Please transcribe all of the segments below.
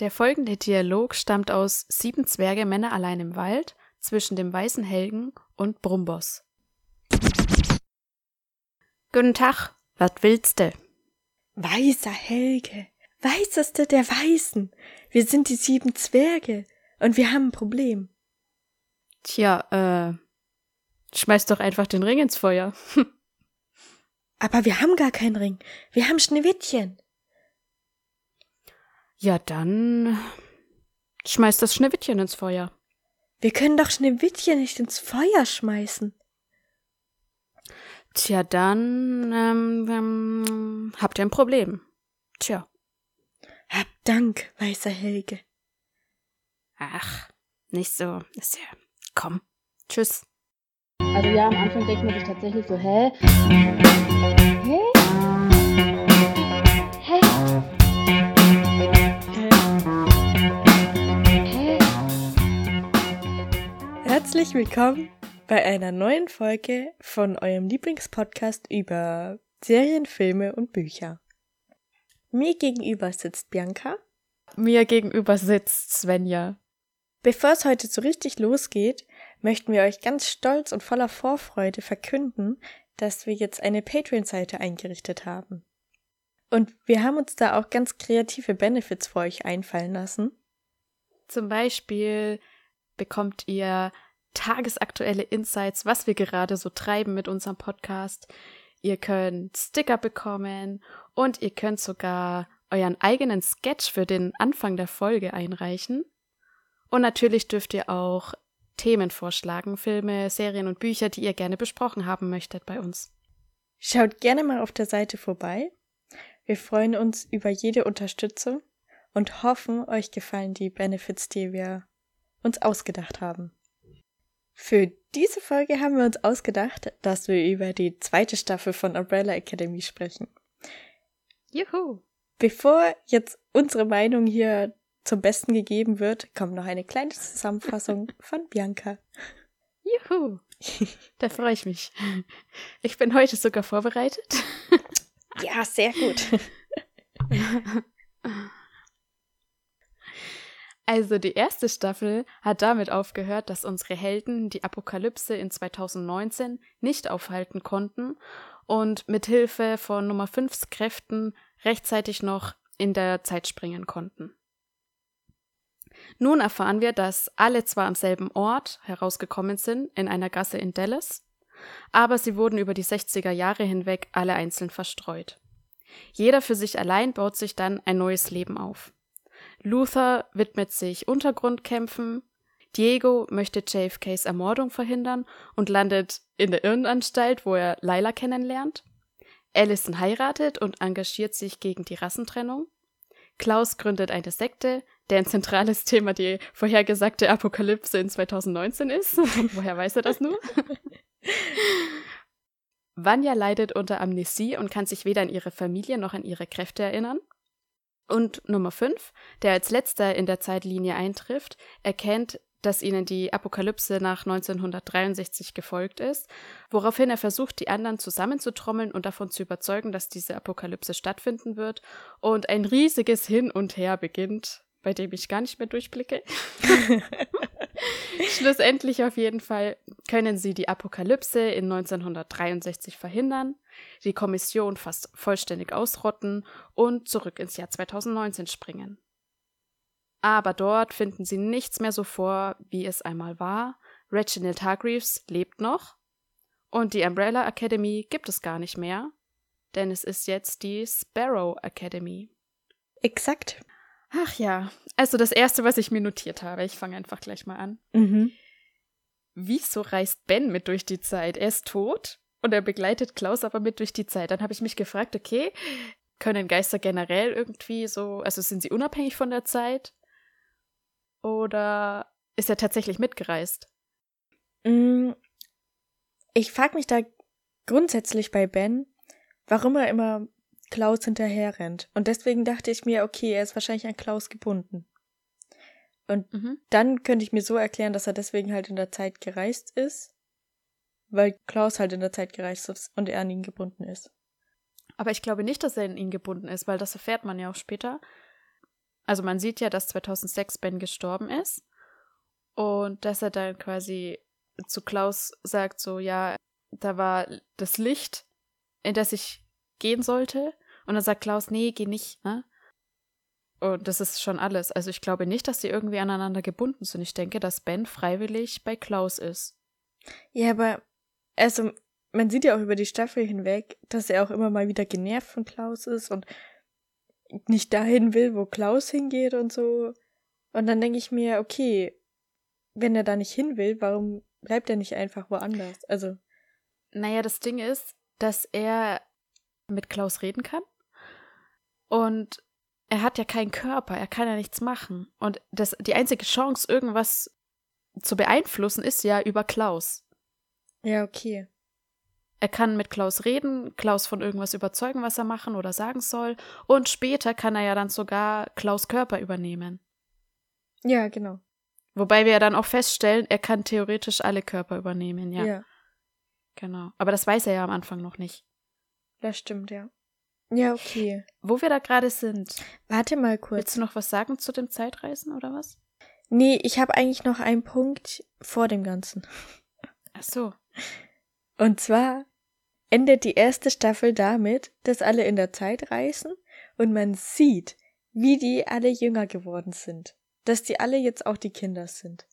Der folgende Dialog stammt aus Sieben Zwerge Männer allein im Wald zwischen dem weißen Helgen und Brumbos. Guten Tag, was willst du? Weißer Helge, weißeste der Weißen. Wir sind die sieben Zwerge und wir haben ein Problem. Tja, äh, schmeiß doch einfach den Ring ins Feuer. Aber wir haben gar keinen Ring. Wir haben Schneewittchen. Ja, dann schmeiß das Schneewittchen ins Feuer. Wir können doch Schneewittchen nicht ins Feuer schmeißen. Tja, dann ähm, ähm, habt ihr ein Problem. Tja. Hab Dank, weißer Helge. Ach, nicht so. Ist ja. Komm. Tschüss. Also ja, am Anfang denkt man sich tatsächlich so? Hä? Herzlich willkommen bei einer neuen Folge von eurem Lieblingspodcast über Serien, Filme und Bücher. Mir gegenüber sitzt Bianca. Mir gegenüber sitzt Svenja. Bevor es heute so richtig losgeht, möchten wir euch ganz stolz und voller Vorfreude verkünden, dass wir jetzt eine Patreon-Seite eingerichtet haben. Und wir haben uns da auch ganz kreative Benefits für euch einfallen lassen. Zum Beispiel bekommt ihr tagesaktuelle Insights, was wir gerade so treiben mit unserem Podcast. Ihr könnt Sticker bekommen und ihr könnt sogar euren eigenen Sketch für den Anfang der Folge einreichen. Und natürlich dürft ihr auch Themen vorschlagen, Filme, Serien und Bücher, die ihr gerne besprochen haben möchtet bei uns. Schaut gerne mal auf der Seite vorbei. Wir freuen uns über jede Unterstützung und hoffen, euch gefallen die Benefits, die wir uns ausgedacht haben. Für diese Folge haben wir uns ausgedacht, dass wir über die zweite Staffel von Umbrella Academy sprechen. Juhu! Bevor jetzt unsere Meinung hier zum Besten gegeben wird, kommt noch eine kleine Zusammenfassung von Bianca. Juhu! Da freue ich mich. Ich bin heute sogar vorbereitet. Ja, sehr gut. Also die erste Staffel hat damit aufgehört, dass unsere Helden die Apokalypse in 2019 nicht aufhalten konnten und mit Hilfe von Nummer 5s Kräften rechtzeitig noch in der Zeit springen konnten. Nun erfahren wir, dass alle zwar am selben Ort herausgekommen sind, in einer Gasse in Dallas, aber sie wurden über die 60er Jahre hinweg alle einzeln verstreut. Jeder für sich allein baut sich dann ein neues Leben auf. Luther widmet sich Untergrundkämpfen, Diego möchte JFKs Ermordung verhindern und landet in der Irrenanstalt, wo er Lila kennenlernt. Allison heiratet und engagiert sich gegen die Rassentrennung. Klaus gründet eine Sekte, deren zentrales Thema die vorhergesagte Apokalypse in 2019 ist. Woher weiß er das nur? Vanya leidet unter Amnesie und kann sich weder an ihre Familie noch an ihre Kräfte erinnern. Und Nummer 5, der als letzter in der Zeitlinie eintrifft, erkennt, dass ihnen die Apokalypse nach 1963 gefolgt ist, woraufhin er versucht, die anderen zusammenzutrommeln und davon zu überzeugen, dass diese Apokalypse stattfinden wird und ein riesiges Hin und Her beginnt, bei dem ich gar nicht mehr durchblicke. Schlussendlich auf jeden Fall können sie die Apokalypse in 1963 verhindern, die Kommission fast vollständig ausrotten und zurück ins Jahr 2019 springen. Aber dort finden sie nichts mehr so vor, wie es einmal war. Reginald Hargreaves lebt noch und die Umbrella Academy gibt es gar nicht mehr, denn es ist jetzt die Sparrow Academy. Exakt. Ach ja, also das Erste, was ich mir notiert habe, ich fange einfach gleich mal an. Mhm. Wieso reist Ben mit durch die Zeit? Er ist tot und er begleitet Klaus aber mit durch die Zeit. Dann habe ich mich gefragt, okay, können Geister generell irgendwie so, also sind sie unabhängig von der Zeit? Oder ist er tatsächlich mitgereist? Mm, Ich frage mich da grundsätzlich bei Ben, warum er immer Klaus hinterher rennt. Und deswegen dachte ich mir, okay, er ist wahrscheinlich an Klaus gebunden. Und Mhm. dann könnte ich mir so erklären, dass er deswegen halt in der Zeit gereist ist, weil Klaus halt in der Zeit gereist ist und er an ihn gebunden ist. Aber ich glaube nicht, dass er in ihn gebunden ist, weil das erfährt man ja auch später. Also man sieht ja, dass 2006 Ben gestorben ist und dass er dann quasi zu Klaus sagt, so ja, da war das Licht, in das ich gehen sollte. Und dann sagt Klaus, nee, geh nicht, ne? Und das ist schon alles. Also ich glaube nicht, dass sie irgendwie aneinander gebunden sind. Ich denke, dass Ben freiwillig bei Klaus ist. Ja, aber also man sieht ja auch über die Staffel hinweg, dass er auch immer mal wieder genervt von Klaus ist und nicht dahin will, wo Klaus hingeht und so. Und dann denke ich mir, okay, wenn er da nicht hin will, warum bleibt er nicht einfach woanders? Also. Naja, das Ding ist, dass er mit Klaus reden kann. Und er hat ja keinen Körper, er kann ja nichts machen. Und das, die einzige Chance, irgendwas zu beeinflussen, ist ja über Klaus. Ja, okay. Er kann mit Klaus reden, Klaus von irgendwas überzeugen, was er machen oder sagen soll. Und später kann er ja dann sogar Klaus Körper übernehmen. Ja, genau. Wobei wir ja dann auch feststellen, er kann theoretisch alle Körper übernehmen, ja. Ja. Genau. Aber das weiß er ja am Anfang noch nicht. Das stimmt, ja. Ja, okay. Wo wir da gerade sind. Warte mal kurz. Willst du noch was sagen zu dem Zeitreisen oder was? Nee, ich habe eigentlich noch einen Punkt vor dem Ganzen. Ach so. Und zwar endet die erste Staffel damit, dass alle in der Zeit reisen und man sieht, wie die alle jünger geworden sind. Dass die alle jetzt auch die Kinder sind.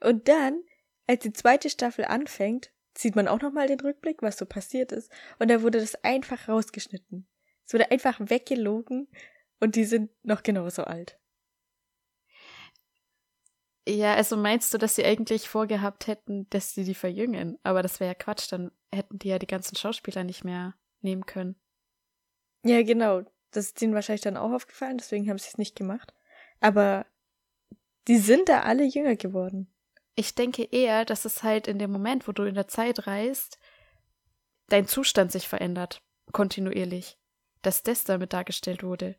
Und dann, als die zweite Staffel anfängt, sieht man auch nochmal den Rückblick, was so passiert ist. Und da wurde das einfach rausgeschnitten. Es wurde einfach weggelogen und die sind noch genauso alt. Ja, also meinst du, dass sie eigentlich vorgehabt hätten, dass sie die verjüngen? Aber das wäre ja Quatsch, dann hätten die ja die ganzen Schauspieler nicht mehr nehmen können. Ja, genau. Das ist ihnen wahrscheinlich dann auch aufgefallen, deswegen haben sie es nicht gemacht. Aber die sind da alle jünger geworden. Ich denke eher, dass es halt in dem Moment, wo du in der Zeit reist, dein Zustand sich verändert, kontinuierlich. Dass das damit dargestellt wurde.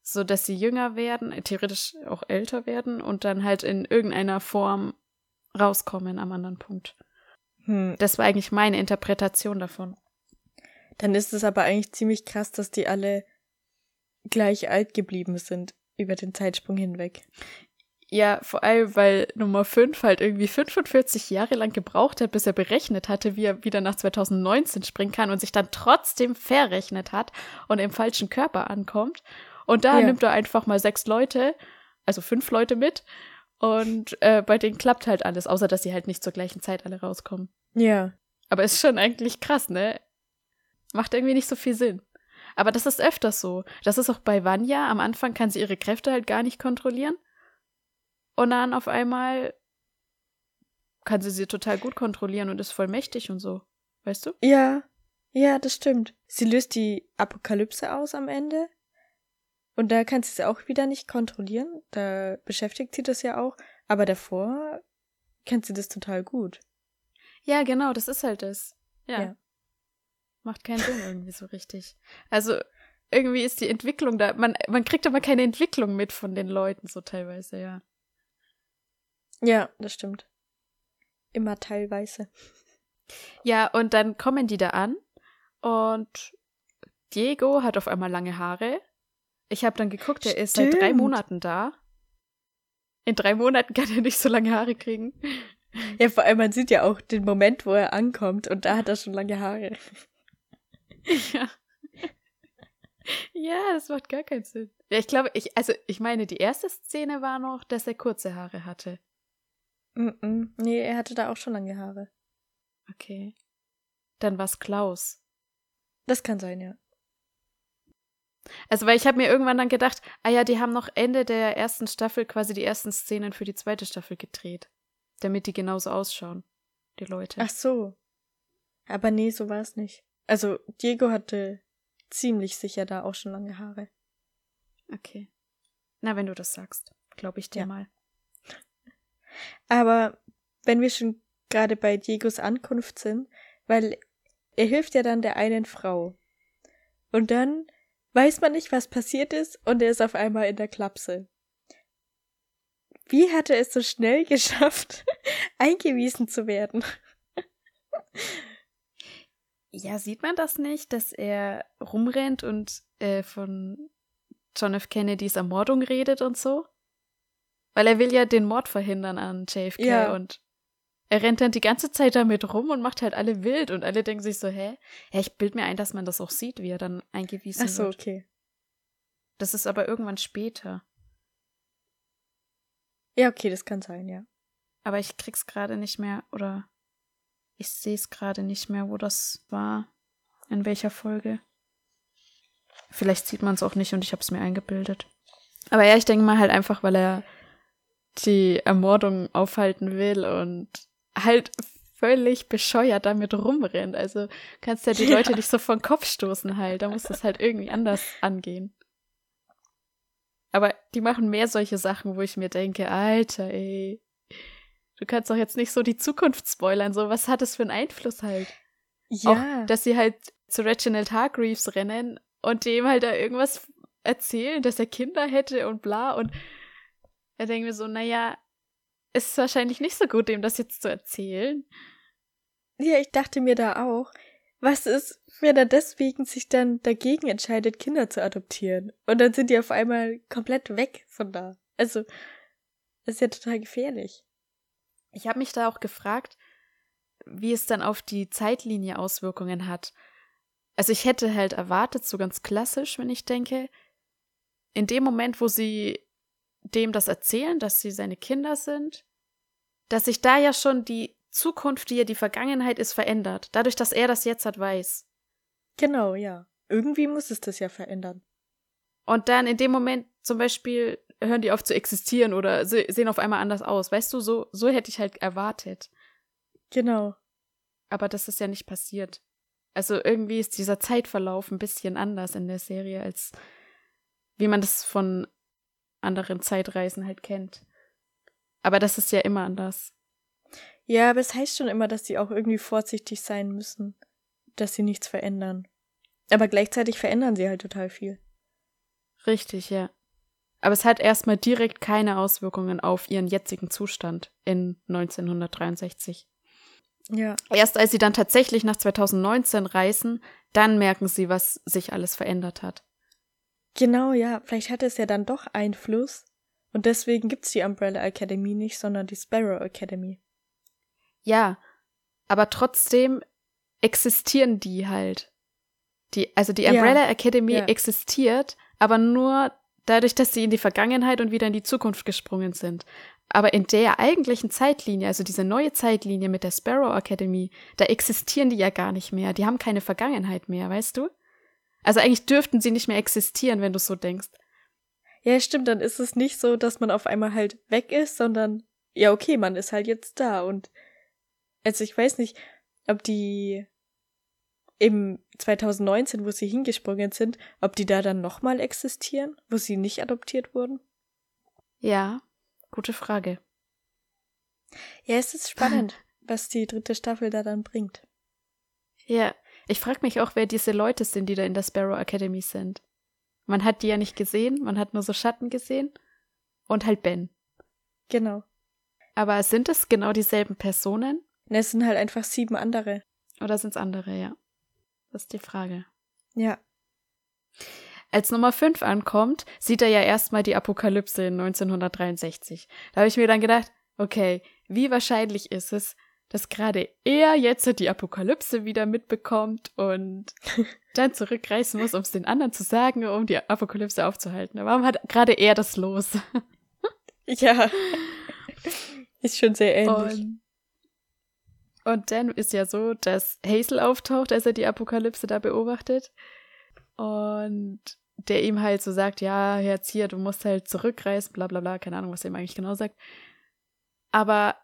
So dass sie jünger werden, theoretisch auch älter werden und dann halt in irgendeiner Form rauskommen am anderen Punkt. Hm. Das war eigentlich meine Interpretation davon. Dann ist es aber eigentlich ziemlich krass, dass die alle gleich alt geblieben sind über den Zeitsprung hinweg. Ja, vor allem, weil Nummer 5 halt irgendwie 45 Jahre lang gebraucht hat, bis er berechnet hatte, wie er wieder nach 2019 springen kann und sich dann trotzdem verrechnet hat und im falschen Körper ankommt. Und da ja. nimmt er einfach mal sechs Leute, also fünf Leute mit. Und äh, bei denen klappt halt alles, außer dass sie halt nicht zur gleichen Zeit alle rauskommen. Ja. Aber ist schon eigentlich krass, ne? Macht irgendwie nicht so viel Sinn. Aber das ist öfters so. Das ist auch bei Vanya. Am Anfang kann sie ihre Kräfte halt gar nicht kontrollieren. Und dann auf einmal kann sie sie total gut kontrollieren und ist voll mächtig und so. Weißt du? Ja, ja, das stimmt. Sie löst die Apokalypse aus am Ende. Und da kann sie es auch wieder nicht kontrollieren. Da beschäftigt sie das ja auch. Aber davor kennt sie das total gut. Ja, genau, das ist halt das. Ja. ja. Macht keinen Sinn irgendwie so richtig. Also, irgendwie ist die Entwicklung da. Man, man kriegt aber keine Entwicklung mit von den Leuten, so teilweise, ja. Ja, das stimmt. Immer teilweise. Ja, und dann kommen die da an und Diego hat auf einmal lange Haare. Ich habe dann geguckt, er ist seit drei Monaten da. In drei Monaten kann er nicht so lange Haare kriegen. Ja, vor allem, man sieht ja auch den Moment, wo er ankommt und da hat er schon lange Haare. Ja. Ja, das macht gar keinen Sinn. Ja, ich glaube, ich, also ich meine, die erste Szene war noch, dass er kurze Haare hatte. Mm -mm. Nee, er hatte da auch schon lange Haare. Okay. Dann war's Klaus. Das kann sein, ja. Also, weil ich habe mir irgendwann dann gedacht, ah ja, die haben noch Ende der ersten Staffel quasi die ersten Szenen für die zweite Staffel gedreht. Damit die genauso ausschauen, die Leute. Ach so. Aber nee, so war es nicht. Also, Diego hatte ziemlich sicher da auch schon lange Haare. Okay. Na, wenn du das sagst, glaube ich dir ja. mal. Aber wenn wir schon gerade bei Diegos Ankunft sind, weil er hilft ja dann der einen Frau. Und dann weiß man nicht, was passiert ist, und er ist auf einmal in der Klapse. Wie hat er es so schnell geschafft, eingewiesen zu werden? Ja, sieht man das nicht, dass er rumrennt und äh, von John F. Kennedys Ermordung redet und so. Weil er will ja den Mord verhindern an JFK Ja. und er rennt dann die ganze Zeit damit rum und macht halt alle wild und alle denken sich so, hä? Ja, ich bild mir ein, dass man das auch sieht, wie er dann eingewiesen Ach so, wird. okay. Das ist aber irgendwann später. Ja, okay, das kann sein, ja. Aber ich krieg's gerade nicht mehr oder ich sehe es gerade nicht mehr, wo das war. In welcher Folge. Vielleicht sieht man es auch nicht und ich habe es mir eingebildet. Aber ja, ich denke mal halt einfach, weil er die Ermordung aufhalten will und halt völlig bescheuert damit rumrennt. Also kannst ja die Ja. Leute nicht so vor den Kopf stoßen halt. Da muss das halt irgendwie anders angehen. Aber die machen mehr solche Sachen, wo ich mir denke, Alter, ey, du kannst doch jetzt nicht so die Zukunft spoilern. So, was hat das für einen Einfluss halt? Ja, Auch, dass sie halt zu Reginald Hargreaves rennen und dem halt da irgendwas erzählen, dass er Kinder hätte und bla. Und er denkt mir so, naja, ist wahrscheinlich nicht so gut, dem das jetzt zu erzählen. ja, ich dachte mir da auch, was ist, wenn er deswegen sich dann dagegen entscheidet, Kinder zu adoptieren? Und dann sind die auf einmal komplett weg von da. Also, das ist ja total gefährlich. Ich habe mich da auch gefragt, wie es dann auf die Zeitlinie Auswirkungen hat. Also ich hätte halt erwartet, so ganz klassisch, wenn ich denke, in dem Moment, wo sie dem das erzählen, dass sie seine Kinder sind, dass sich da ja schon die Zukunft, die ja die Vergangenheit ist, verändert. Dadurch, dass er das jetzt hat, weiß. Genau, ja. Irgendwie muss es das ja verändern. Und dann in dem Moment zum Beispiel hören die auf zu existieren oder se sehen auf einmal anders aus. Weißt du, so, so hätte ich halt erwartet. Genau. Aber das ist ja nicht passiert. Also irgendwie ist dieser Zeitverlauf ein bisschen anders in der Serie, als wie man das von anderen Zeitreisen halt kennt. Aber das ist ja immer anders. Ja, aber es heißt schon immer, dass sie auch irgendwie vorsichtig sein müssen, dass sie nichts verändern. Aber gleichzeitig verändern sie halt total viel. Richtig, ja. Aber es hat erstmal direkt keine Auswirkungen auf ihren jetzigen Zustand in 1963. Ja. Erst als sie dann tatsächlich nach 2019 reisen, dann merken sie, was sich alles verändert hat. Genau, ja. Vielleicht hat es ja dann doch Einfluss. Und deswegen gibt's die Umbrella Academy nicht, sondern die Sparrow Academy. Ja, aber trotzdem existieren die halt. Die, also die Ja, Umbrella Academy ja. existiert, aber nur dadurch, dass sie in die Vergangenheit und wieder in die Zukunft gesprungen sind. Aber in der eigentlichen Zeitlinie, also diese neue Zeitlinie mit der Sparrow Academy, da existieren die ja gar nicht mehr. Die haben keine Vergangenheit mehr, weißt du? Also eigentlich dürften sie nicht mehr existieren, wenn du so denkst. Ja, stimmt, dann ist es nicht so, dass man auf einmal halt weg ist, sondern ja, okay, man ist halt jetzt da und also ich weiß nicht, ob die im 2019, wo sie hingesprungen sind, ob die da dann nochmal existieren, wo sie nicht adoptiert wurden? Ja, gute Frage. Ja, es ist spannend, was die dritte Staffel da dann bringt. Ja, ich frage mich auch, wer diese Leute sind, die da in der Sparrow Academy sind. Man hat die ja nicht gesehen, man hat nur so Schatten gesehen und halt Ben. Genau. Aber sind es genau dieselben Personen Und es sind halt einfach sieben andere. oder sind es andere, ja? Das ist die Frage. Ja. Als Nummer 5 ankommt, sieht er ja erstmal die Apokalypse in 1963. Da habe ich mir dann gedacht, okay, wie wahrscheinlich ist es, dass gerade er jetzt die Apokalypse wieder mitbekommt und dann zurückreisen muss, um es den anderen zu sagen, um die Apokalypse aufzuhalten. Warum hat gerade er das los? Ja. ist schon sehr ähnlich. Und, und dann ist ja so, dass Hazel auftaucht, als er die Apokalypse da beobachtet. Und der ihm halt so sagt, ja, jetzt hier, du musst halt zurückreisen, bla bla bla, keine Ahnung, was er ihm eigentlich genau sagt. Aber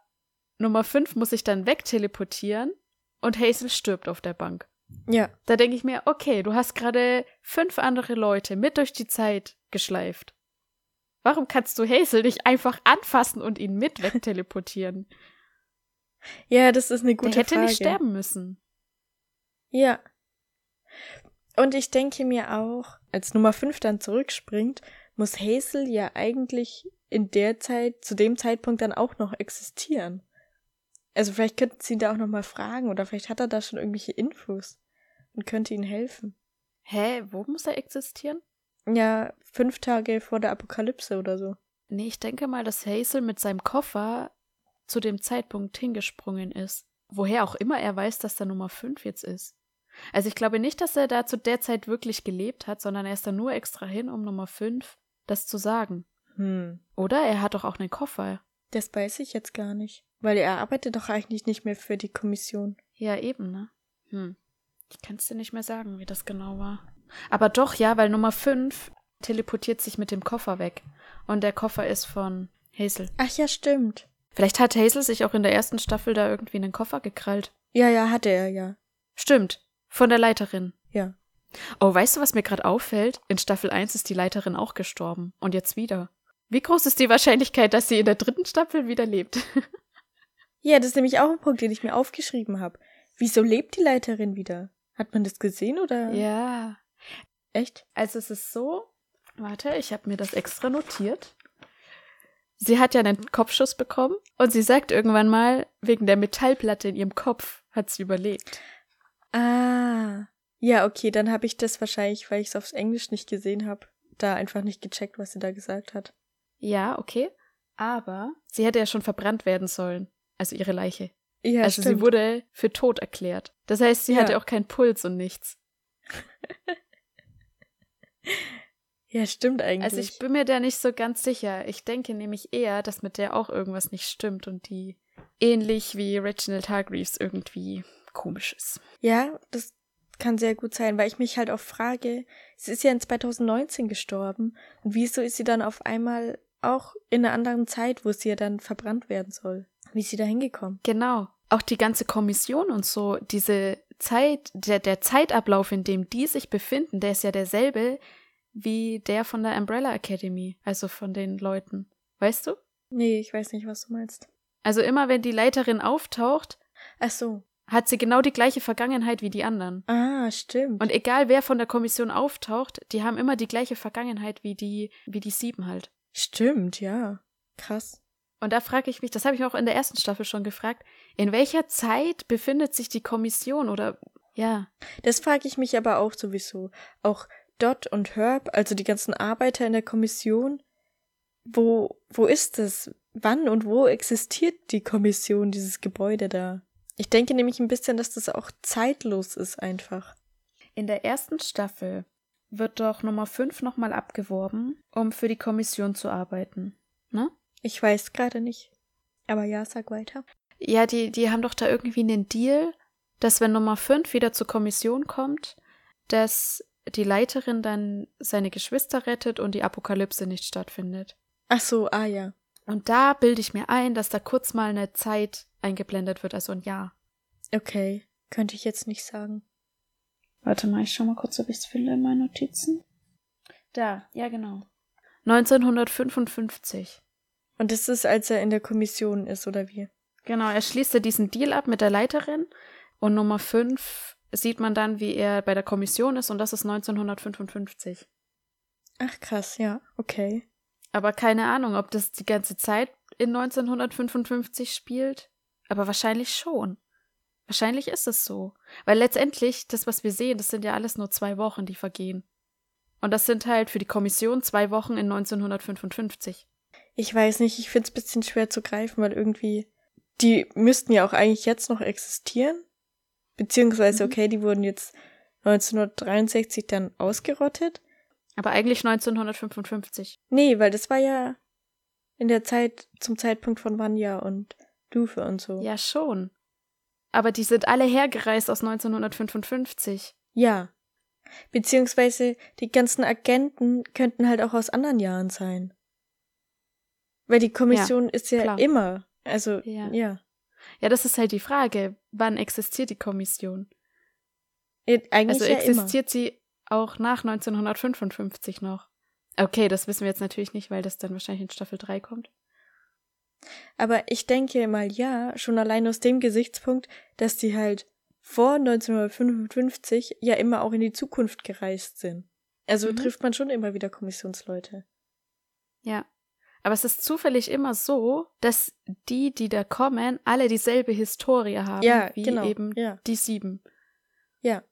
Nummer 5 muss sich dann wegteleportieren und Hazel stirbt auf der Bank. ja. Da denke ich mir, okay, du hast gerade fünf andere Leute mit durch die Zeit geschleift. Warum kannst du Hazel nicht einfach anfassen und ihn mit wegteleportieren? Ja, das ist eine gute Der hätte Frage. nicht sterben müssen. Ja. Und ich denke mir auch, als Nummer 5 dann zurückspringt, muss Hazel ja eigentlich in der Zeit, zu dem Zeitpunkt dann auch noch existieren. Also vielleicht könnten sie ihn da auch noch mal fragen oder vielleicht hat er da schon irgendwelche Infos und könnte ihnen helfen. Hä, wo muss er existieren? Ja, fünf Tage vor der Apokalypse oder so. Nee, ich denke mal, dass Hazel mit seinem Koffer zu dem Zeitpunkt hingesprungen ist. Woher auch immer er weiß, dass da Nummer 5 jetzt ist. Also ich glaube nicht, dass er da zu der Zeit wirklich gelebt hat, sondern er ist da nur extra hin, um Nummer 5 das zu sagen. Hm. Oder er hat doch auch einen Koffer. Das weiß ich jetzt gar nicht. Weil er arbeitet doch eigentlich nicht mehr für die Kommission. Ja, eben, ne? Hm. Ich kann es dir nicht mehr sagen, wie das genau war. Aber doch, ja, weil Nummer 5 teleportiert sich mit dem Koffer weg. Und der Koffer ist von Hazel. Ach ja, stimmt. Vielleicht hat Hazel sich auch in der ersten Staffel da irgendwie einen Koffer gekrallt. Ja, ja, hatte er, ja. Stimmt. Von der Leiterin. Ja. Oh, weißt du, was mir gerade auffällt? In Staffel 1 ist die Leiterin auch gestorben. Und jetzt wieder. Wie groß ist die Wahrscheinlichkeit, dass sie in der dritten Staffel wieder lebt? Ja, das ist nämlich auch ein Punkt, den ich mir aufgeschrieben habe. Wieso lebt die Leiterin wieder? Hat man das gesehen oder? ja. Echt? Also es ist so. Warte, ich habe mir das extra notiert. Sie hat ja einen Kopfschuss bekommen und sie sagt irgendwann mal, wegen der Metallplatte in ihrem Kopf hat sie überlebt. Ah. Ja, okay, dann habe ich das wahrscheinlich, weil ich es aufs Englisch nicht gesehen habe, da einfach nicht gecheckt, was sie da gesagt hat. Ja, okay. Aber sie hätte ja schon verbrannt werden sollen. Also ihre Leiche. Ja, also stimmt. sie wurde für tot erklärt. Das heißt, sie Ja. hatte auch keinen Puls und nichts. ja, stimmt eigentlich. Also ich bin mir da nicht so ganz sicher. Ich denke nämlich eher, dass mit der auch irgendwas nicht stimmt und die ähnlich wie Reginald Hargreaves irgendwie komisch ist. ja, das kann sehr gut sein, weil ich mich halt auch frage, sie ist ja in 2019 gestorben und wieso ist sie dann auf einmal auch in einer anderen Zeit, wo sie ja dann verbrannt werden soll? Wie ist sie da hingekommen? Genau. Auch die ganze Kommission und so, diese Zeit, der, der Zeitablauf, in dem die sich befinden, der ist ja derselbe wie der von der Umbrella Academy, also von den Leuten. Weißt du? Nee, ich weiß nicht, was du meinst. Also immer wenn die Leiterin auftaucht, Ach so. hat sie genau die gleiche Vergangenheit wie die anderen. Ah, stimmt. Und egal wer von der Kommission auftaucht, die haben immer die gleiche Vergangenheit wie die, wie die sieben halt. stimmt, ja. Krass. Und da frage ich mich, das habe ich auch in der ersten Staffel schon gefragt, in welcher Zeit befindet sich die Kommission oder ja, Das frage ich mich aber auch sowieso. Auch Dot und Herb, also die ganzen Arbeiter in der Kommission, wo, wo ist das? Wann und wo existiert die Kommission, dieses Gebäude da? Ich denke nämlich ein bisschen, dass das auch zeitlos ist einfach. In der ersten Staffel wird doch Nummer 5 nochmal abgeworben, um für die Kommission zu arbeiten. Ne? Ich weiß gerade nicht. Aber ja, sag weiter. Ja, die, die haben doch da irgendwie einen Deal, dass wenn Nummer 5 wieder zur Kommission kommt, dass die Leiterin dann seine Geschwister rettet und die Apokalypse nicht stattfindet. Ach so, ah ja. Und da bilde ich mir ein, dass da kurz mal eine Zeit eingeblendet wird, also ein Jahr. Okay. Könnte ich jetzt nicht sagen. Warte mal, ich schau mal kurz, ob ich es finde in meinen Notizen. Da, ja genau. 1955. Und das ist, als er in der Kommission ist, oder wie? Genau, er schließt ja diesen Deal ab mit der Leiterin und Nummer 5 sieht man dann, wie er bei der Kommission ist und das ist 1955. Ach krass, ja, okay. Aber keine Ahnung, ob das die ganze Zeit in 1955 spielt. Aber wahrscheinlich schon. Wahrscheinlich ist es so. Weil letztendlich, das, was wir sehen, das sind ja alles nur zwei Wochen, die vergehen. Und das sind halt für die Kommission zwei Wochen in 1955. Ich weiß nicht, ich find's bisschen schwer zu greifen, weil irgendwie, die müssten ja auch eigentlich jetzt noch existieren. Beziehungsweise, Mhm. okay, die wurden jetzt 1963 dann ausgerottet. Aber eigentlich 1955. Nee, weil das war ja in der Zeit, zum Zeitpunkt von Vanya und Dufe und so. Ja, schon. Aber die sind alle hergereist aus 1955. Ja. Beziehungsweise die ganzen Agenten könnten halt auch aus anderen Jahren sein. Weil die Kommission ist ja klar. immer. Also, Ja. ja. Ja, das ist halt die Frage. Wann existiert die Kommission? Eh, Eigentlich Also ja immer. existiert sie auch nach 1955 noch? Okay, das wissen wir jetzt natürlich nicht, weil das dann wahrscheinlich in Staffel 3 kommt. Aber ich denke mal ja, schon allein aus dem Gesichtspunkt, dass die halt vor 1955 ja immer auch in die Zukunft gereist sind. Also Mhm. trifft man schon immer wieder Kommissionsleute. Ja. Aber es ist zufällig immer so, dass die, die da kommen, alle dieselbe Historie haben, Ja, wie genau. eben Ja. die sieben. Ja.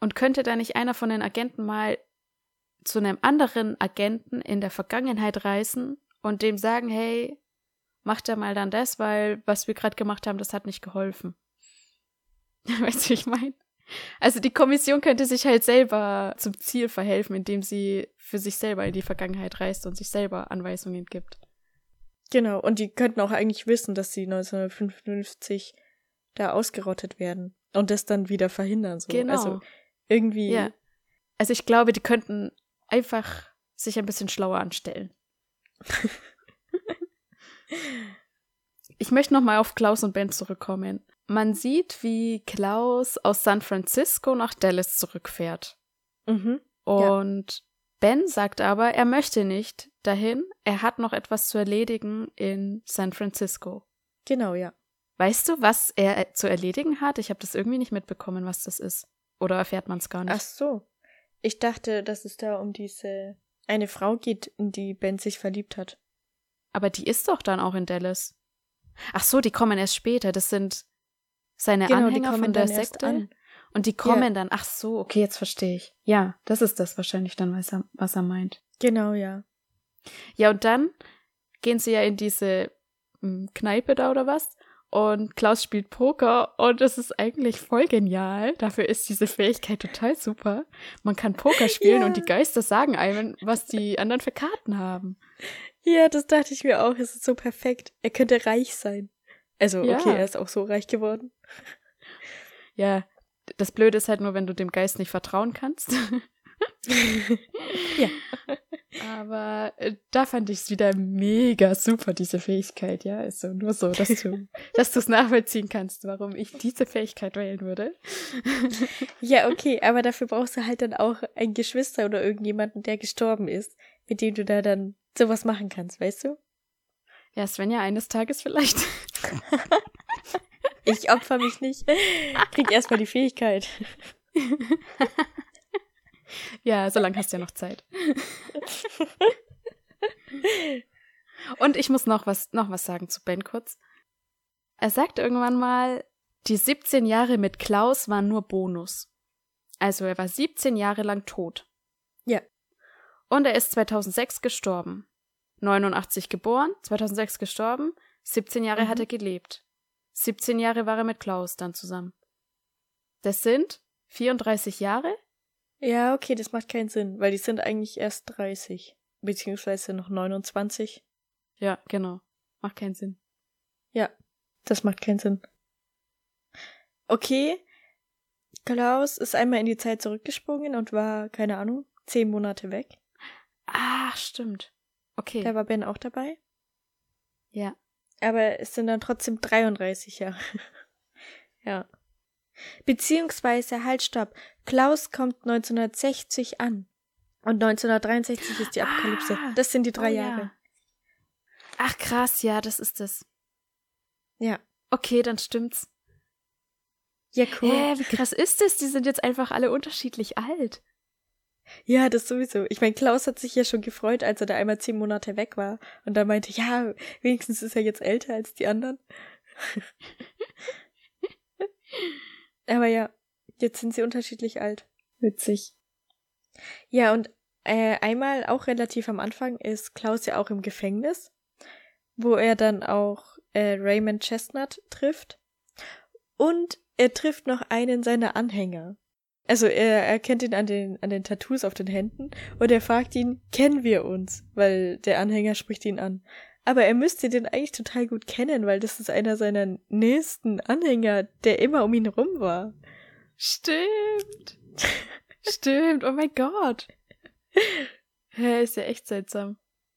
Und könnte da nicht einer von den Agenten mal zu einem anderen Agenten in der Vergangenheit reisen und dem sagen, hey, mach da mal dann das, weil was wir gerade gemacht haben, das hat nicht geholfen. weißt du, wie ich meine? Also die Kommission könnte sich halt selber zum Ziel verhelfen, indem sie für sich selber in die Vergangenheit reist und sich selber Anweisungen gibt. Genau, und die könnten auch eigentlich wissen, dass sie 1955 da ausgerottet werden und das dann wieder verhindern. So. Genau. Also irgendwie. Ja. Also ich glaube, die könnten einfach sich ein bisschen schlauer anstellen. ich möchte nochmal auf Klaus und Ben zurückkommen. Man sieht, wie Klaus aus San Francisco nach Dallas zurückfährt. Mhm. Und ja. Ben sagt aber, er möchte nicht dahin. Er hat noch etwas zu erledigen in San Francisco. Genau, ja. Weißt du, was er zu erledigen hat? Ich habe das irgendwie nicht mitbekommen, was das ist. Oder erfährt man es gar nicht? Ach so. Ich dachte, dass es da um diese eine Frau geht, in die Ben sich verliebt hat. Aber die ist doch dann auch in Dallas. Ach so, die kommen erst später. Das sind seine Genau, die Anhänger kommen von der Sekte. an. Und die kommen Ja. dann. Ach so, okay, jetzt verstehe ich. Ja, das ist das wahrscheinlich dann, was er, was er meint. Genau, ja. Ja, und dann gehen sie ja in diese hm, Kneipe da oder was. Und Klaus spielt Poker und es ist eigentlich voll genial. Dafür ist diese Fähigkeit total super. Man kann Poker spielen Ja. und die Geister sagen einem, was die anderen für Karten haben. Ja, das dachte ich mir auch. Es ist so perfekt. Er könnte reich sein. Also, Ja. okay, er ist auch so reich geworden. Ja, das Blöde ist halt nur, wenn du dem Geist nicht vertrauen kannst. Ja. Aber äh, da fand ich es wieder mega super, diese Fähigkeit, ja. Also nur so, dass du dass du es nachvollziehen kannst, warum ich diese Fähigkeit wählen würde. Ja, okay, aber dafür brauchst du halt dann auch ein Geschwister oder irgendjemanden, der gestorben ist, mit dem du da dann sowas machen kannst, weißt du? Ja, Svenja, eines Tages vielleicht. Ich opfer mich nicht. Krieg erstmal die Fähigkeit. Ja, so lange hast du ja noch Zeit. Und ich muss noch was, noch was sagen zu Ben kurz. Er sagt irgendwann mal, die 17 Jahre mit Klaus waren nur Bonus. Also er war 17 Jahre lang tot. Ja. Und er ist 2006 gestorben. 89 geboren, 2006 gestorben, 17 Jahre Mhm. hat er gelebt. 17 Jahre war er mit Klaus dann zusammen. Das sind 34 Jahre? Ja, okay, das macht keinen Sinn, weil die sind eigentlich erst 30. Beziehungsweise noch 29. Ja, genau. Macht keinen Sinn. Ja, das macht keinen Sinn. Okay, Klaus ist einmal in die Zeit zurückgesprungen und war, keine Ahnung, zehn Monate weg. Ach, stimmt. Okay. Da war Ben auch dabei. ja. Aber es sind dann trotzdem 33 Jahre. ja. Beziehungsweise, halt, stopp. Klaus kommt 1960 an. Und 1963 ist die Apokalypse. Ah, Das sind die drei oh, Jahre. Ja. Ach, krass, ja, das ist es. Ja. Okay, dann stimmt's. Ja, cool. Hä, wie krass ist das? Die sind jetzt einfach alle unterschiedlich alt. Ja, das sowieso. Ich meine, Klaus hat sich ja schon gefreut, als er da einmal zehn Monate weg war. Und da meinte, ja, wenigstens ist er jetzt älter als die anderen. Aber ja, jetzt sind sie unterschiedlich alt. Witzig. Ja, und äh, einmal auch relativ am Anfang ist Klaus ja auch im Gefängnis, wo er dann auch äh, Raymond Chestnut trifft. Und er trifft noch einen seiner Anhänger. Also er erkennt ihn an den, an den Tattoos auf den Händen und er fragt ihn, kennen wir uns? Weil der Anhänger spricht ihn an. Aber er müsste den eigentlich total gut kennen, weil das ist einer seiner nächsten Anhänger, der immer um ihn rum war. Stimmt. Stimmt, oh mein Gott. Hä, ist ja echt seltsam.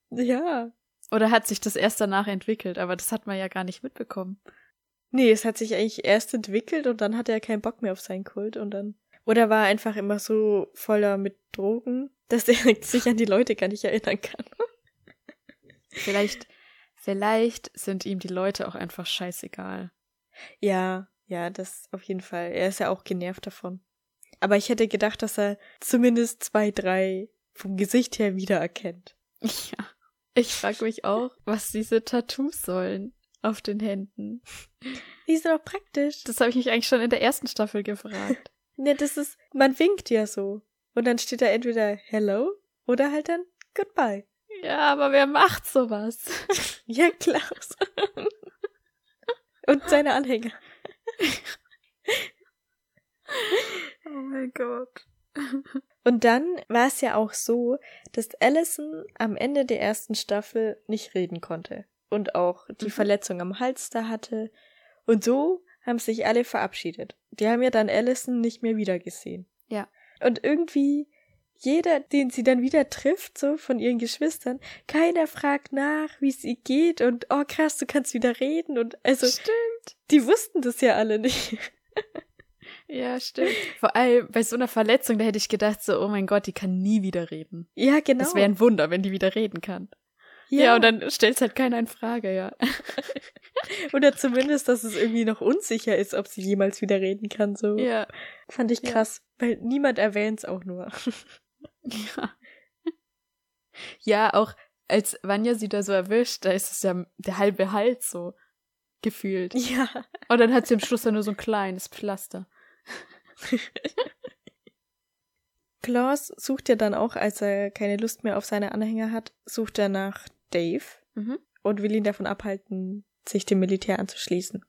Ja. Oder hat sich das erst danach entwickelt, aber das hat man ja gar nicht mitbekommen. Nee, es hat sich eigentlich erst entwickelt und dann hatte er keinen Bock mehr auf seinen Kult und dann. Oder war er einfach immer so voller mit Drogen, dass er sich an die Leute gar nicht erinnern kann. Vielleicht, vielleicht sind ihm die Leute auch einfach scheißegal. Ja, ja, das auf jeden Fall. Er ist ja auch genervt davon. Aber ich hätte gedacht, dass er zumindest zwei, drei vom Gesicht her wiedererkennt. Ja. Ich frage mich auch, was diese Tattoos sollen auf den Händen. Die sind auch praktisch. Das habe ich mich eigentlich schon in der ersten Staffel gefragt. Ne, das ist, man winkt ja so. Und dann steht da entweder Hello Oder halt dann Goodbye. Ja, aber wer macht sowas? Ja, Klaus. Und seine Anhänger. Oh mein Gott. Und dann war es ja auch so, dass Allison am Ende der ersten Staffel nicht reden konnte und auch die Mhm. Verletzung am Hals da hatte. Und so haben sich alle verabschiedet. Die haben ja dann Allison nicht mehr wiedergesehen. Ja. Und irgendwie jeder, den sie dann wieder trifft, so von ihren Geschwistern, keiner fragt nach, wie es ihr geht und oh krass, du kannst wieder reden und also Stimmt. die wussten das ja alle nicht. Ja, stimmt. Vor allem bei so einer Verletzung, da hätte ich gedacht, so, oh mein Gott, die kann nie wieder reden. Ja, genau. Das wäre ein Wunder, wenn die wieder reden kann. Ja, und dann stellt halt keiner in Frage, ja. Oder zumindest, dass es irgendwie noch unsicher ist, ob sie jemals wieder reden kann. So Ja. fand ich Ja. krass, weil niemand erwähnt es auch nur. Ja. Ja, auch als Vanya sie da so erwischt, da ist es ja der halbe Hals so gefühlt. Ja. Und dann hat sie am Schluss dann nur so ein kleines Pflaster. Klaus sucht ja dann auch, als er keine Lust mehr auf seine Anhänger hat, sucht er nach Dave Mhm. und will ihn davon abhalten, sich dem Militär anzuschließen.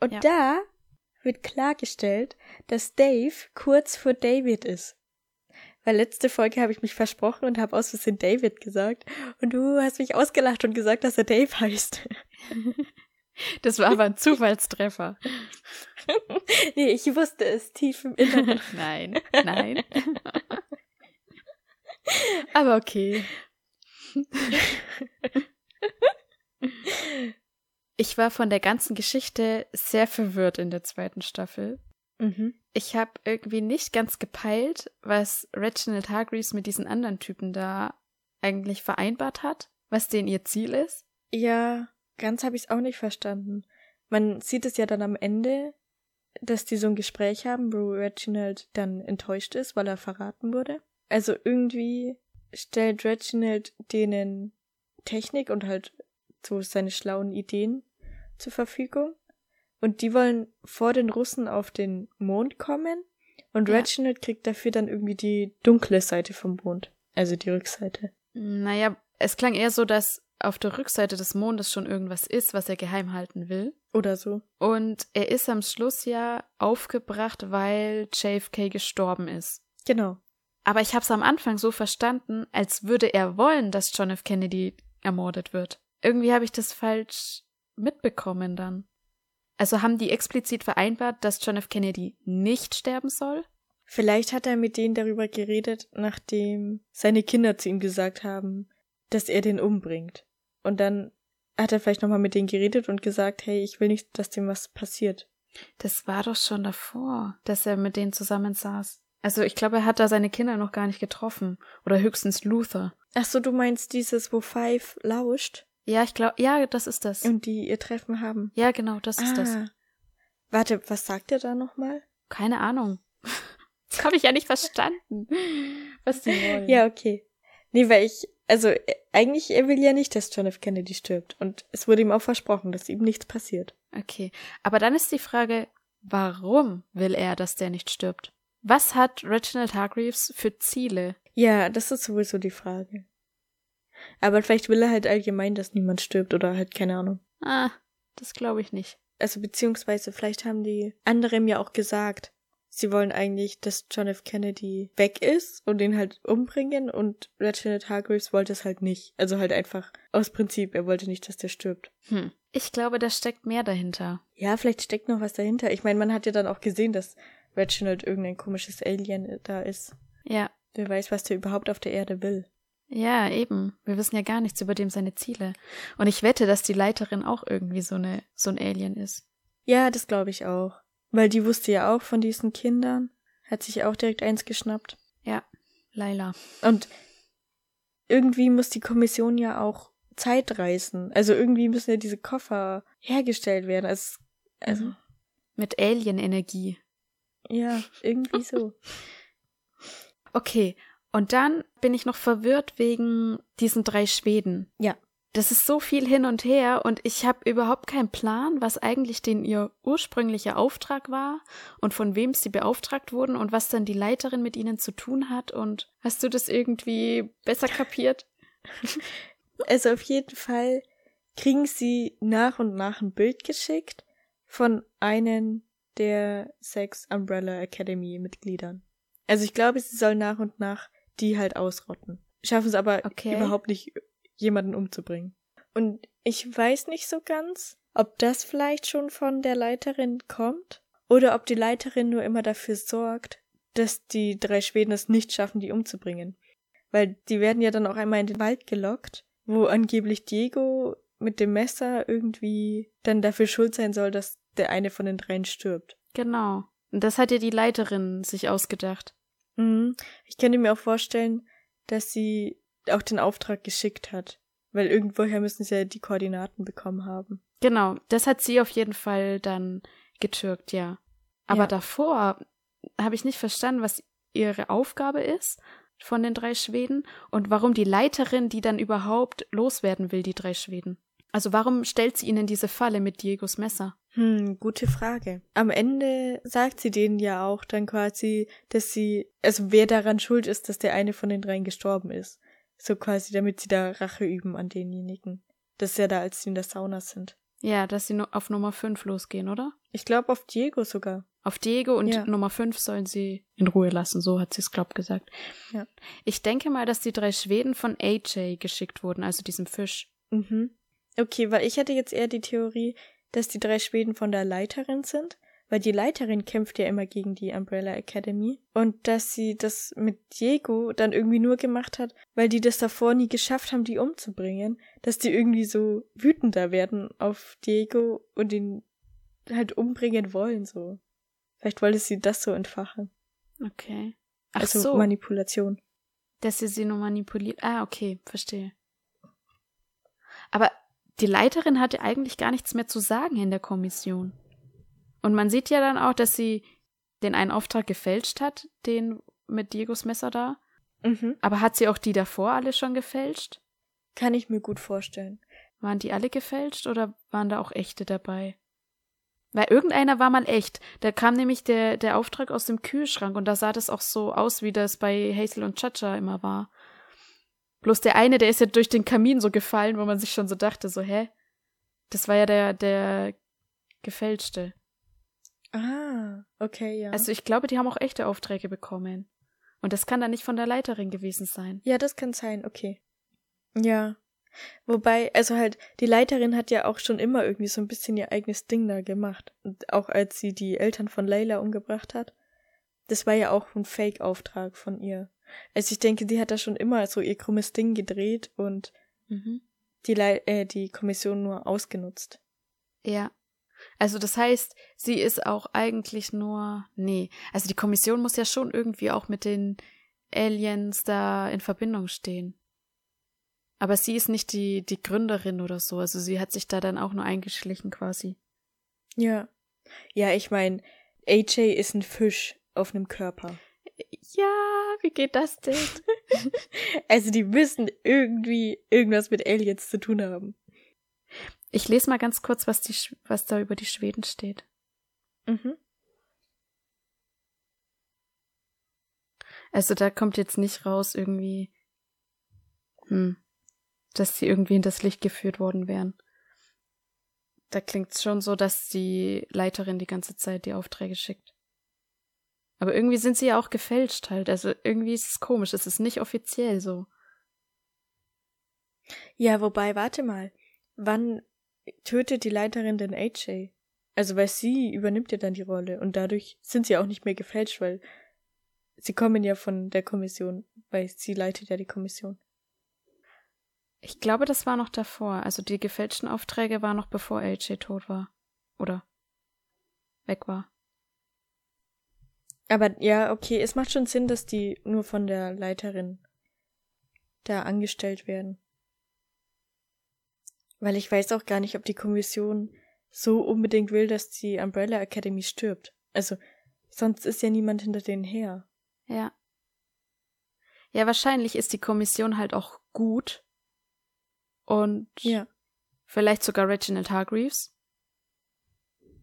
Und Ja. da wird klargestellt, dass Dave kurz vor David ist. Weil letzte Folge habe ich mich versprochen und habe aus Versehen David gesagt. Und du hast mich ausgelacht und gesagt, dass er Dave heißt. Das war aber ein Zufallstreffer. nee, ich wusste es tief im Inneren. nein, nein. aber okay. Ich war von der ganzen Geschichte sehr verwirrt in der zweiten Staffel. mhm. Ich habe irgendwie nicht ganz gepeilt, was Reginald Hargreaves mit diesen anderen Typen da eigentlich vereinbart hat, was denen ihr Ziel ist. Ja, ganz habe ich es auch nicht verstanden. Man sieht es ja dann am Ende, dass die so ein Gespräch haben, wo Reginald dann enttäuscht ist, weil er verraten wurde. Also irgendwie stellt Reginald denen Technik und halt so seine schlauen Ideen zur Verfügung. Und die wollen vor den Russen auf den Mond kommen. Und Ja. Reginald kriegt dafür dann irgendwie die dunkle Seite vom Mond. Also die Rückseite. Naja, es klang eher so, dass auf der Rückseite des Mondes schon irgendwas ist, was er geheim halten will. Oder so. Und er ist am Schluss ja aufgebracht, weil JFK gestorben ist. Genau. Aber ich habe es am Anfang so verstanden, als würde er wollen, dass John F. Kennedy ermordet wird. Irgendwie habe ich das falsch mitbekommen dann. Also haben die explizit vereinbart, dass John F. Kennedy nicht sterben soll? Vielleicht hat er mit denen darüber geredet, nachdem seine Kinder zu ihm gesagt haben, dass er den umbringt. Und dann hat er vielleicht nochmal mit denen geredet und gesagt, hey, ich will nicht, dass dem was passiert. Das war doch schon davor, dass er mit denen zusammensaß. Also ich glaube, er hat da seine Kinder noch gar nicht getroffen. Oder höchstens Luther. Ach so, du meinst dieses, wo Five lauscht Ja, ich glaube, ja, das ist das. und die ihr Treffen haben. Ja, genau, das ist das. Ah. Warte, was sagt er da nochmal? Keine Ahnung. Das habe ich ja nicht verstanden, was die wollen. Ja, okay. Nee, weil ich, also äh, eigentlich, er will ja nicht, dass John F. Kennedy stirbt. Und es wurde ihm auch versprochen, dass ihm nichts passiert. Okay, aber dann ist die Frage, warum will er, dass der nicht stirbt? Was hat Reginald Hargreaves für Ziele? Ja, das ist sowieso die Frage. Aber vielleicht will er halt allgemein, dass niemand stirbt oder halt keine Ahnung. Ah, das glaube ich nicht. Also beziehungsweise vielleicht haben die anderen ja auch gesagt, sie wollen eigentlich, dass John F. Kennedy weg ist und ihn halt umbringen und Reginald Hargreaves wollte es halt nicht. Also halt einfach aus Prinzip, er wollte nicht, dass der stirbt. Hm. Ich glaube, da steckt mehr dahinter. Ja, vielleicht steckt noch was dahinter. Ich meine, man hat ja dann auch gesehen, dass Reginald irgendein komisches Alien da ist. Ja. Wer weiß, was der überhaupt auf der Erde will. Ja, eben. Wir wissen ja gar nichts über dem seine Ziele. Und ich wette, dass die Leiterin auch irgendwie so eine so ein Alien ist. Ja, das glaube ich auch. Weil die wusste ja auch von diesen Kindern. Hat sich auch direkt eins geschnappt. Ja, Laila. Und irgendwie muss die Kommission ja auch Zeit reißen. Also irgendwie müssen ja diese Koffer hergestellt werden. Also, also Mhm. Mit Alien-Energie. ja, irgendwie so. Okay, und dann bin ich noch verwirrt wegen diesen drei Schweden. Ja. das ist so viel hin und her und ich habe überhaupt keinen Plan, was eigentlich den ihr ursprünglicher Auftrag war und von wem sie beauftragt wurden und was dann die Leiterin mit ihnen zu tun hat. Und hast du das irgendwie besser kapiert? Also auf jeden Fall kriegen sie nach und nach ein Bild geschickt von einem der Sex Umbrella Academy Mitgliedern. Also ich glaube, sie sollen nach und nach die halt ausrotten. Schaffen es aber Okay. überhaupt nicht, jemanden umzubringen. Und ich weiß nicht so ganz, ob das vielleicht schon von der Leiterin kommt oder ob die Leiterin nur immer dafür sorgt, dass die drei Schweden es nicht schaffen, die umzubringen. Weil die werden ja dann auch einmal in den Wald gelockt, wo angeblich Diego mit dem Messer irgendwie dann dafür schuld sein soll, dass der eine von den dreien stirbt. Genau. Und das hat ja die Leiterin sich ausgedacht. Mhm. Ich könnte mir auch vorstellen, dass sie auch den Auftrag geschickt hat. Weil irgendwoher müssen sie ja die Koordinaten bekommen haben. Genau, das hat sie auf jeden Fall dann getürkt, ja. Aber Ja. davor habe ich nicht verstanden, was ihre Aufgabe ist von den drei Schweden und warum die Leiterin die dann überhaupt loswerden will, die drei Schweden. Also warum stellt sie ihnen diese Falle mit Diegos Messer? Hm, gute Frage. Am Ende sagt sie denen ja auch dann quasi, dass sie, also wer daran schuld ist, dass der eine von den dreien gestorben ist. So quasi, damit sie da Rache üben an denjenigen. Das ist ja da, als sie in der Sauna sind. Ja, dass sie auf Nummer 5 losgehen, oder? Ich glaube auf Diego sogar. Auf Diego und Ja. Nummer 5 sollen sie in Ruhe lassen, so hat sie es, glaub gesagt. Ja. Ich denke mal, dass die drei Schweden von AJ geschickt wurden, also diesem Fisch. Mhm. Okay, weil ich hatte jetzt eher die Theorie, dass die drei Schweden von der Leiterin sind, weil die Leiterin kämpft ja immer gegen die Umbrella Academy und dass sie das mit Diego dann irgendwie nur gemacht hat, weil die das davor nie geschafft haben, die umzubringen, dass die irgendwie so wütender werden auf Diego und ihn halt umbringen wollen, so. Vielleicht wollte sie das so entfachen. Okay. Ach also so, Manipulation. dass sie sie nur manipuliert. Ah, okay, verstehe. Aber die Leiterin hatte eigentlich gar nichts mehr zu sagen in der Kommission. Und man sieht ja dann auch, dass sie den einen Auftrag gefälscht hat, den mit Diegos Messer da. Mhm. Aber hat sie auch die davor alle schon gefälscht? Kann ich mir gut vorstellen. Waren die alle gefälscht oder waren da auch echte dabei? Weil irgendeiner war mal echt. Da kam nämlich der, der Auftrag aus dem Kühlschrank und da sah das auch so aus, wie das bei Hazel und Chacha immer war. Bloß der eine, der ist ja durch den Kamin so gefallen, wo man sich schon so dachte, so, hä? Das war ja der, der gefälschte. Ah, okay, ja. Also ich glaube, die haben auch echte Aufträge bekommen. Und das kann dann nicht von der Leiterin gewesen sein. Ja, das kann sein, okay. Ja. Wobei, also halt, die Leiterin hat ja auch schon immer irgendwie so ein bisschen ihr eigenes Ding da gemacht. Und auch als sie die Eltern von Layla umgebracht hat, das war ja auch ein Fake-Auftrag von ihr. Also ich denke, die hat da schon immer so ihr krummes Ding gedreht und Mhm. die, Le äh, die Kommission nur ausgenutzt. Ja. Also das heißt, sie ist auch eigentlich nur. Nee. Also die Kommission muss ja schon irgendwie auch mit den Aliens da in Verbindung stehen. Aber sie ist nicht die, die Gründerin oder so. Also sie hat sich da dann auch nur eingeschlichen quasi. Ja. Ja, ich meine, AJ ist ein Fisch auf einem Körper. Ja, wie geht das denn? Also die müssen irgendwie irgendwas mit Aliens zu tun haben. Ich lese mal ganz kurz, was, die, was da über die Schweden steht. Mhm. Also da kommt jetzt nicht raus irgendwie, hm, dass sie irgendwie in das Licht geführt worden wären. Da klingt's schon so, dass die Leiterin die ganze Zeit die Aufträge schickt. Aber irgendwie sind sie ja auch gefälscht halt. Also irgendwie ist es komisch. Es ist nicht offiziell so. Ja, wobei, warte mal. Wann tötet die Leiterin denn AJ? Also, weil sie übernimmt ja dann die Rolle und dadurch sind sie auch nicht mehr gefälscht, weil sie kommen ja von der Kommission, weil sie leitet ja die Kommission. Ich glaube, das war noch davor. Also die gefälschten Aufträge waren noch bevor AJ tot war. Oder weg war. Aber ja, okay, es macht schon Sinn, dass die nur von der Leiterin da angestellt werden. Weil ich weiß auch gar nicht, ob die Kommission so unbedingt will, dass die Umbrella Academy stirbt. Also, sonst ist ja niemand hinter denen her. Ja. Ja, wahrscheinlich ist die Kommission halt auch gut und Ja. vielleicht sogar Reginald Hargreaves.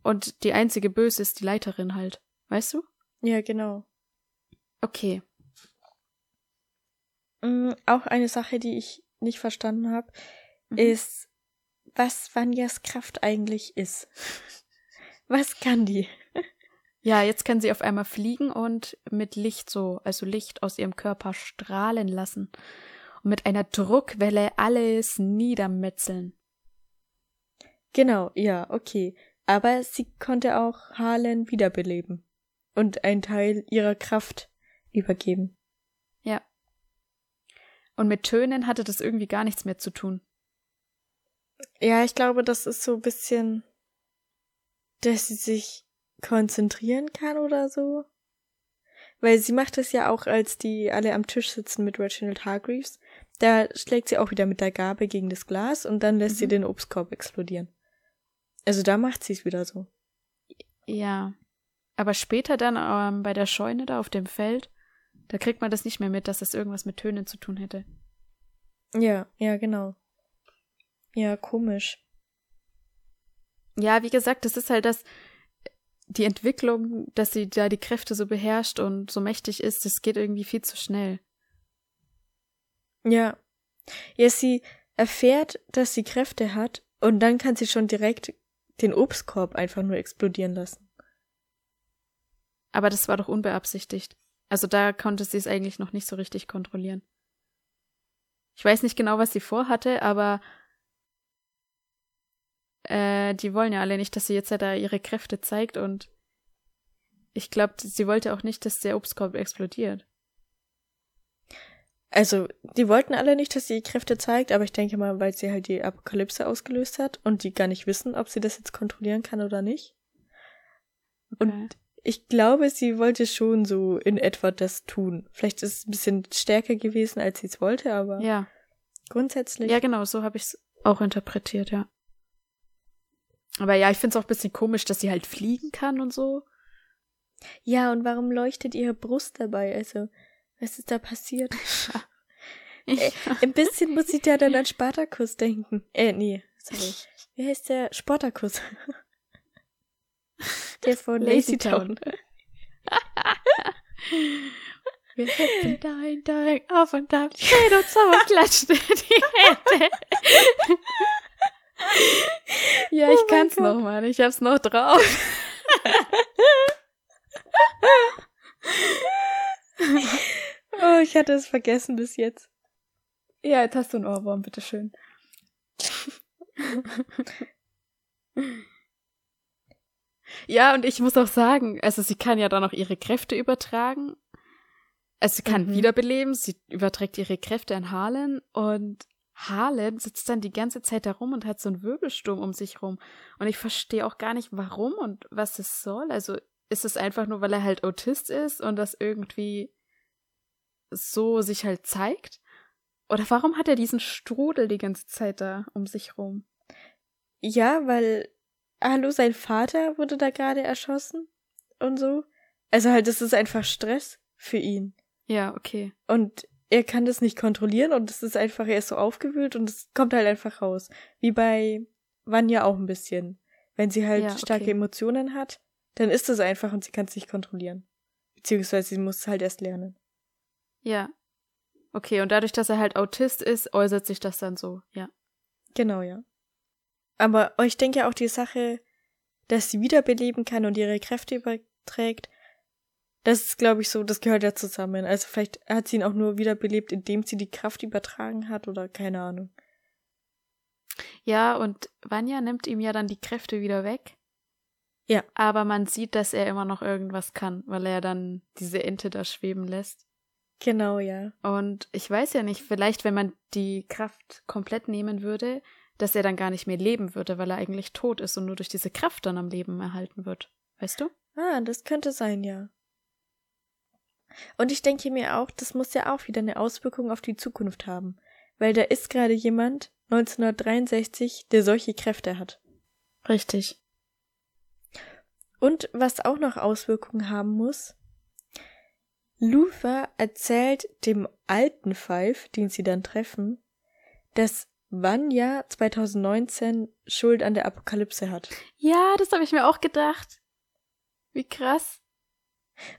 Und die einzige Böse ist die Leiterin halt. Weißt du? Ja, genau. Okay. Mm, auch eine Sache, die ich nicht verstanden habe, Mhm. ist, was Vanjas Kraft eigentlich ist. Was kann die? Ja, jetzt kann sie auf einmal fliegen und mit Licht so, also Licht aus ihrem Körper strahlen lassen. Und mit einer Druckwelle alles niedermetzeln. Genau, ja, okay. Aber sie konnte auch Harlan wiederbeleben und einen Teil ihrer Kraft übergeben. Ja. Und mit Tönen hatte das irgendwie gar nichts mehr zu tun. Ja, ich glaube, das ist so ein bisschen, dass sie sich konzentrieren kann oder so. Weil sie macht es ja auch, als die alle am Tisch sitzen mit Reginald Hargreaves. Da schlägt sie auch wieder mit der Gabel gegen das Glas und dann lässt sie Mhm. den Obstkorb explodieren. Also da macht sie es wieder so. Ja. Aber später dann ähm, bei der Scheune da auf dem Feld, da kriegt man das nicht mehr mit, dass das irgendwas mit Tönen zu tun hätte. Ja, ja, genau. Ja, komisch. Ja, wie gesagt, das ist halt das, die Entwicklung, dass sie da die Kräfte so beherrscht und so mächtig ist, das geht irgendwie viel zu schnell. Ja. Ja, sie erfährt, dass sie Kräfte hat und dann kann sie schon direkt den Obstkorb einfach nur explodieren lassen. Aber das war doch unbeabsichtigt. Also da konnte sie es eigentlich noch nicht so richtig kontrollieren. Ich weiß nicht genau, was sie vorhatte, aber äh, die wollen ja alle nicht, dass sie jetzt ja da ihre Kräfte zeigt und ich glaube, sie wollte auch nicht, dass der Obstkorb explodiert. Also, die wollten alle nicht, dass sie Kräfte zeigt, aber ich denke mal, weil sie halt die Apokalypse ausgelöst hat und die gar nicht wissen, ob sie das jetzt kontrollieren kann oder nicht. Und ich glaube, sie wollte schon so in etwa das tun. Vielleicht ist es ein bisschen stärker gewesen, als sie es wollte, aber ja, grundsätzlich. ja genau, so habe ich es auch interpretiert, ja. Aber ja, ich finde es auch ein bisschen komisch, dass sie halt fliegen kann und so. Ja, und warum leuchtet ihre Brust dabei? Also, was ist da passiert? Äh, ein bisschen muss ich da dann an Spartacus denken. Äh, nee, sorry. Wie heißt der? Sportacus. Der von Lazy Town. Wir setzen dein Dein auf und dann stehen uns auf und klatschen in die Hände. ja, ich Oh kann's Gott. noch, Mann. Ich hab's noch drauf. Oh, ich hatte es vergessen bis jetzt. Ja, jetzt hast du einen Ohrwurm, bitteschön. Ja, und ich muss auch sagen, also sie kann ja dann auch ihre Kräfte übertragen. Also sie kann Mhm. wiederbeleben, sie überträgt ihre Kräfte an Harlan und Harlan sitzt dann die ganze Zeit da rum und hat so einen Wirbelsturm um sich rum. Und ich verstehe auch gar nicht, warum und was es soll. Also ist es einfach nur, weil er halt Autist ist und das irgendwie so sich halt zeigt? Oder warum hat er diesen Strudel die ganze Zeit da um sich rum? Ja, weil, hallo, sein Vater wurde da gerade erschossen und so. Also halt, das ist einfach Stress für ihn. Ja, okay. Und er kann das nicht kontrollieren und es ist einfach, er ist so aufgewühlt und es kommt halt einfach raus. Wie bei Vanya auch ein bisschen. Wenn sie halt Ja, okay. starke Emotionen hat, dann ist es einfach und sie kann es nicht kontrollieren. Beziehungsweise sie muss es halt erst lernen. Ja. Okay, und dadurch, dass er halt Autist ist, äußert sich das dann so, ja. Genau, ja. Aber ich denke auch die Sache, dass sie wiederbeleben kann und ihre Kräfte überträgt, das ist, glaube ich, so, das gehört ja zusammen. Also vielleicht hat sie ihn auch nur wiederbelebt, indem sie die Kraft übertragen hat oder keine Ahnung. Ja, und Vanya nimmt ihm ja dann die Kräfte wieder weg. Ja. Aber man sieht, dass er immer noch irgendwas kann, weil er dann diese Ente da schweben lässt. Genau, ja. Und ich weiß ja nicht, vielleicht, wenn man die Kraft komplett nehmen würde, dass er dann gar nicht mehr leben würde, weil er eigentlich tot ist und nur durch diese Kraft dann am Leben erhalten wird. Weißt du? Ah, das könnte sein, ja. Und ich denke mir auch, das muss ja auch wieder eine Auswirkung auf die Zukunft haben. Weil da ist gerade jemand 1963, der solche Kräfte hat. Richtig. Und was auch noch Auswirkungen haben muss, Luther erzählt dem alten Five, den sie dann treffen, dass wann Jahr 2019 Schuld an der Apokalypse hat. Ja, das habe ich mir auch gedacht. Wie krass.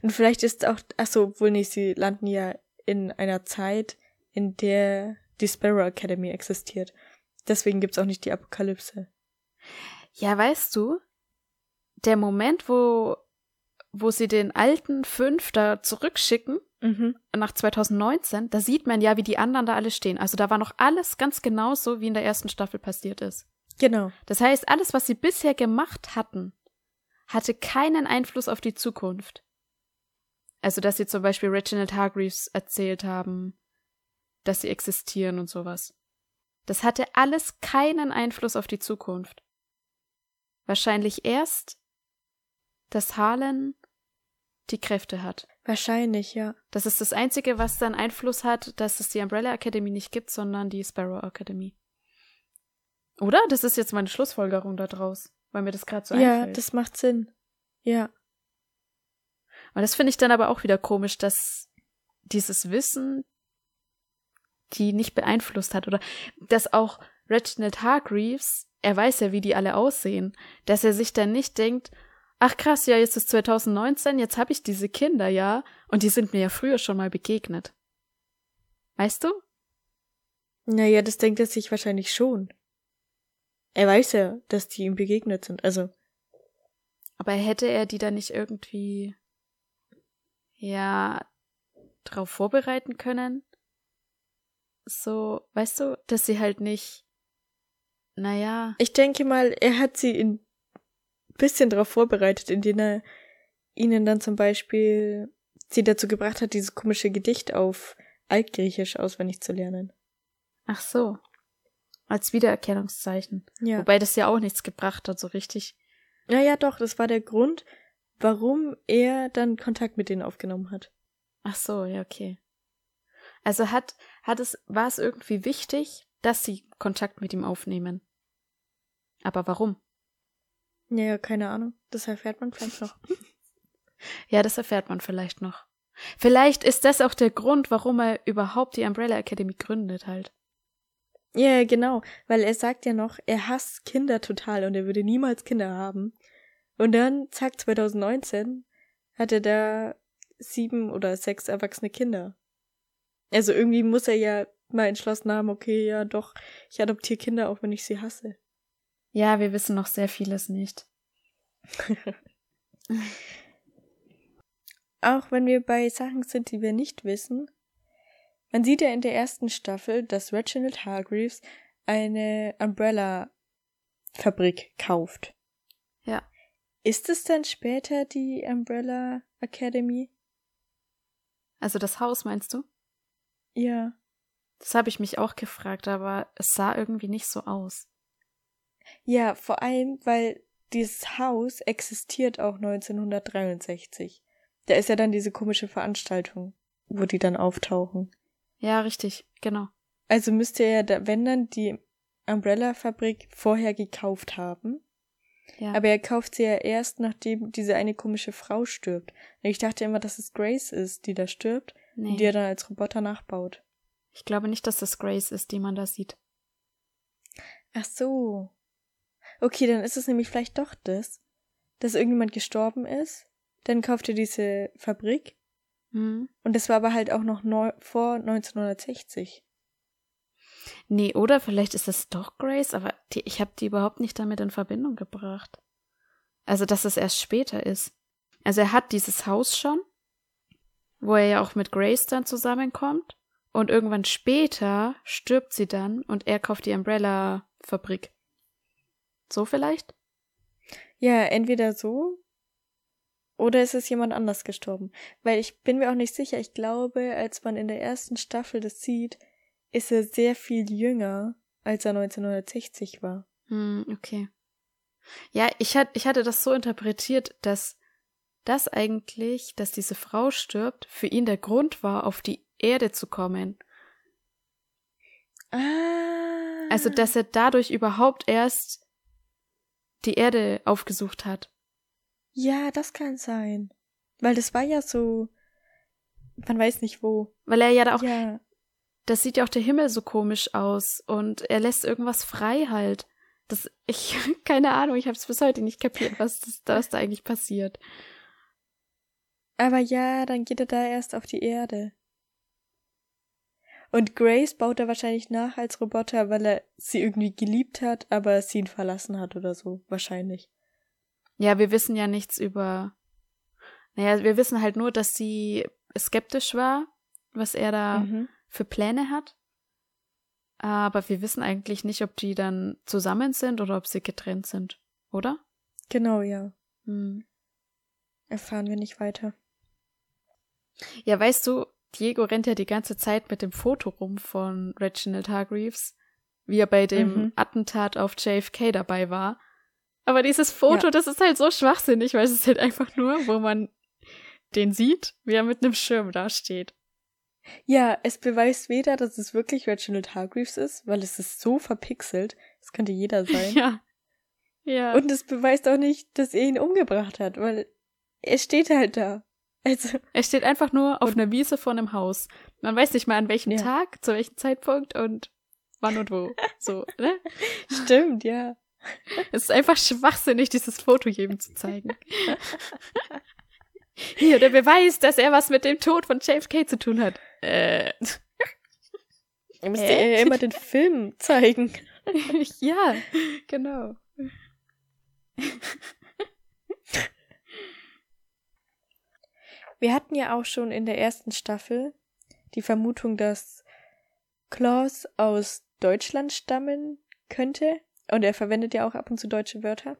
Und vielleicht ist auch, ach so, wohl nicht, sie landen ja in einer Zeit, in der die Sparrow Academy existiert. Deswegen gibt's auch nicht die Apokalypse. Ja, weißt du, der Moment, wo, wo sie den alten fünf da zurückschicken, Mhm. nach 2019, da sieht man ja, wie die anderen da alle stehen. Also da war noch alles ganz genauso, wie in der ersten Staffel passiert ist. Genau. Das heißt, alles, was sie bisher gemacht hatten, hatte keinen Einfluss auf die Zukunft. Also, dass sie zum Beispiel Reginald Hargreaves erzählt haben, dass sie existieren und sowas. Das hatte alles keinen Einfluss auf die Zukunft. Wahrscheinlich erst, dass Harlan die Kräfte hat. Wahrscheinlich, ja. Das ist das Einzige, was dann Einfluss hat, dass es die Umbrella Academy nicht gibt, sondern die Sparrow Academy. Oder? Das ist jetzt meine Schlussfolgerung daraus, weil mir das gerade so ja, einfällt. das macht Sinn. Ja. Und das finde ich dann aber auch wieder komisch, dass dieses Wissen die nicht beeinflusst hat oder dass auch Reginald Hargreaves, er weiß ja, wie die alle aussehen, dass er sich dann nicht denkt, ach krass, ja, jetzt ist 2019, jetzt habe ich diese Kinder, ja, und die sind mir ja früher schon mal begegnet. Weißt du? Naja, das denkt er sich wahrscheinlich schon. Er weiß ja, dass die ihm begegnet sind. Also, Aber hätte er die dann nicht irgendwie, ja, drauf vorbereiten können? So, weißt du, dass sie halt nicht, naja, ich denke mal, er hat sie ein bisschen darauf vorbereitet, indem er ihnen dann zum Beispiel sie dazu gebracht hat, dieses komische Gedicht auf Altgriechisch auswendig zu lernen. ach so, als Wiedererkennungszeichen. Ja. Wobei das ja auch nichts gebracht hat, so richtig. Naja, doch, das war der Grund, warum er dann Kontakt mit denen aufgenommen hat. Ach so, ja, okay. Also hat, hat es, war es irgendwie wichtig, dass sie Kontakt mit ihm aufnehmen. Aber warum? Naja, keine Ahnung. Das erfährt man vielleicht noch. Ja, das erfährt man vielleicht noch. Vielleicht ist das auch der Grund, warum er überhaupt die Umbrella Academy gründet halt. Ja, genau, weil er sagt ja noch, er hasst Kinder total und er würde niemals Kinder haben. Und dann, zack, 2019 hat er da sieben oder sechs erwachsene Kinder. Also irgendwie muss er ja mal entschlossen haben, okay, ja doch, ich adoptiere Kinder, auch wenn ich sie hasse. Ja, wir wissen noch sehr vieles nicht. Auch wenn wir bei Sachen sind, die wir nicht wissen. Man sieht ja in der ersten Staffel, dass Reginald Hargreaves eine Umbrella-Fabrik kauft. Ja. Ist es dann später die Umbrella Academy? Also das Haus meinst du? Ja. Das habe ich mich auch gefragt, aber es sah irgendwie nicht so aus. Ja, vor allem, weil dieses Haus existiert auch 1963. Da ist ja dann diese komische Veranstaltung, wo die dann auftauchen. Ja, richtig, genau. Also müsste er, da, wenn dann, die Umbrella-Fabrik vorher gekauft haben. Ja. Aber er kauft sie ja erst, nachdem diese eine komische Frau stirbt. Und ich dachte immer, dass es Grace ist, die da stirbt nee. und die er dann als Roboter nachbaut. Ich glaube nicht, dass das Grace ist, die man da sieht. Ach so. Okay, dann ist es nämlich vielleicht doch das, dass irgendjemand gestorben ist. Dann kauft er diese Fabrik. Hm. Und das war aber halt auch noch neu, vor 1960. Nee, oder vielleicht ist es doch Grace, aber die, ich habe die überhaupt nicht damit in Verbindung gebracht. Also, dass es erst später ist. Also, er hat dieses Haus schon, wo er ja auch mit Grace dann zusammenkommt. Und irgendwann später stirbt sie dann und er kauft die Umbrella-Fabrik. So vielleicht? Ja, entweder so oder es ist jemand anders gestorben. Weil ich bin mir auch nicht sicher. Ich glaube, als man in der ersten Staffel das sieht, ist er sehr viel jünger, als er 1960 war. Hm, okay. Ja, ich, hat, ich hatte das so interpretiert, dass das eigentlich, dass diese Frau stirbt, für ihn der Grund war, auf die Erde zu kommen. Ah. Also, dass er dadurch überhaupt erst die Erde aufgesucht hat. Ja, das kann sein. Weil das war ja so. Man weiß nicht wo. Weil er ja da auch. Ja. das sieht ja auch der Himmel so komisch aus und er lässt irgendwas frei halt. Das, ich, keine Ahnung, ich habe es bis heute nicht kapiert, was, das, was da eigentlich passiert. Aber ja, dann geht er da erst auf die Erde. Und Grace baut er wahrscheinlich nach als Roboter, weil er sie irgendwie geliebt hat, aber sie ihn verlassen hat oder so, wahrscheinlich. Ja, wir wissen ja nichts über. Naja, wir wissen halt nur, dass sie skeptisch war, was er da mhm. für Pläne hat. Aber wir wissen eigentlich nicht, ob die dann zusammen sind oder ob sie getrennt sind, oder? Genau, ja. Hm. Erfahren wir nicht weiter. Ja, weißt du, Diego rennt ja die ganze Zeit mit dem Foto rum von Reginald Hargreaves, wie er bei dem mhm. Attentat auf JFK dabei war. Aber dieses Foto, ja. das ist halt so schwachsinnig, weil es ist halt einfach nur, wo man den sieht, wie er mit einem Schirm dasteht. Ja, es beweist weder, dass es wirklich Reginald Hargreaves ist, weil es ist so verpixelt, es könnte jeder sein. Ja. Ja. Und es beweist auch nicht, dass er ihn umgebracht hat, weil er steht halt da. Also. Er steht einfach nur auf einer Wiese vor einem Haus. Man weiß nicht mal an welchem ja. Tag, zu welchem Zeitpunkt und wann und wo. So, ne? Stimmt, ja. Es ist einfach schwachsinnig, dieses Foto jedem zu zeigen. Hier, der Beweis, dass er was mit dem Tod von JFK zu tun hat. Äh. Er müsste äh? immer den Film zeigen. ja, genau. Wir hatten ja auch schon in der ersten Staffel die Vermutung, dass Klaus aus Deutschland stammen könnte. Und er verwendet ja auch ab und zu deutsche Wörter.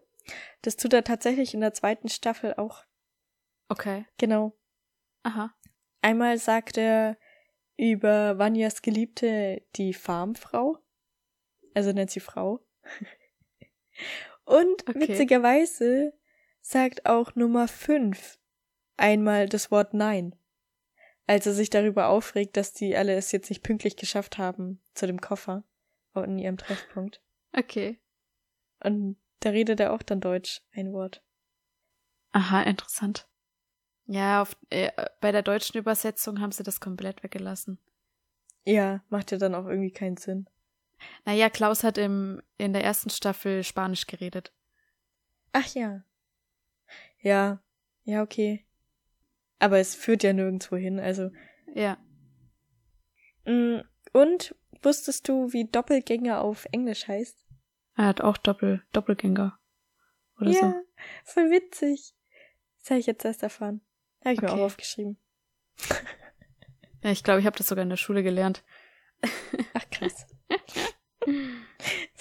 Das tut er tatsächlich in der zweiten Staffel auch. Okay. Genau. Aha. Einmal sagt er über Vanjas Geliebte die Farmfrau. Also nennt sie Frau. Und okay. witzigerweise sagt auch Nummer 5 einmal das Wort Nein. Als er sich darüber aufregt, dass die alle es jetzt nicht pünktlich geschafft haben zu dem Koffer in ihrem Treffpunkt. Okay. Und da redet er auch dann Deutsch, ein Wort. Aha, interessant. Ja, auf, äh, bei der deutschen Übersetzung haben sie das komplett weggelassen. Ja, macht ja dann auch irgendwie keinen Sinn. Naja, Klaus hat im, in der ersten Staffel Spanisch geredet. Ach ja. Ja, ja, okay. Aber es führt ja nirgendwo hin, also. Ja. Mm, und wusstest du, wie Doppelgänger auf Englisch heißt? Er hat auch Doppel, Doppelgänger. Oder ja, so. voll witzig. Das habe ich jetzt erst erfahren. Habe ich okay. mir auch aufgeschrieben. ja, ich glaube, ich habe das sogar in der Schule gelernt. Ach krass.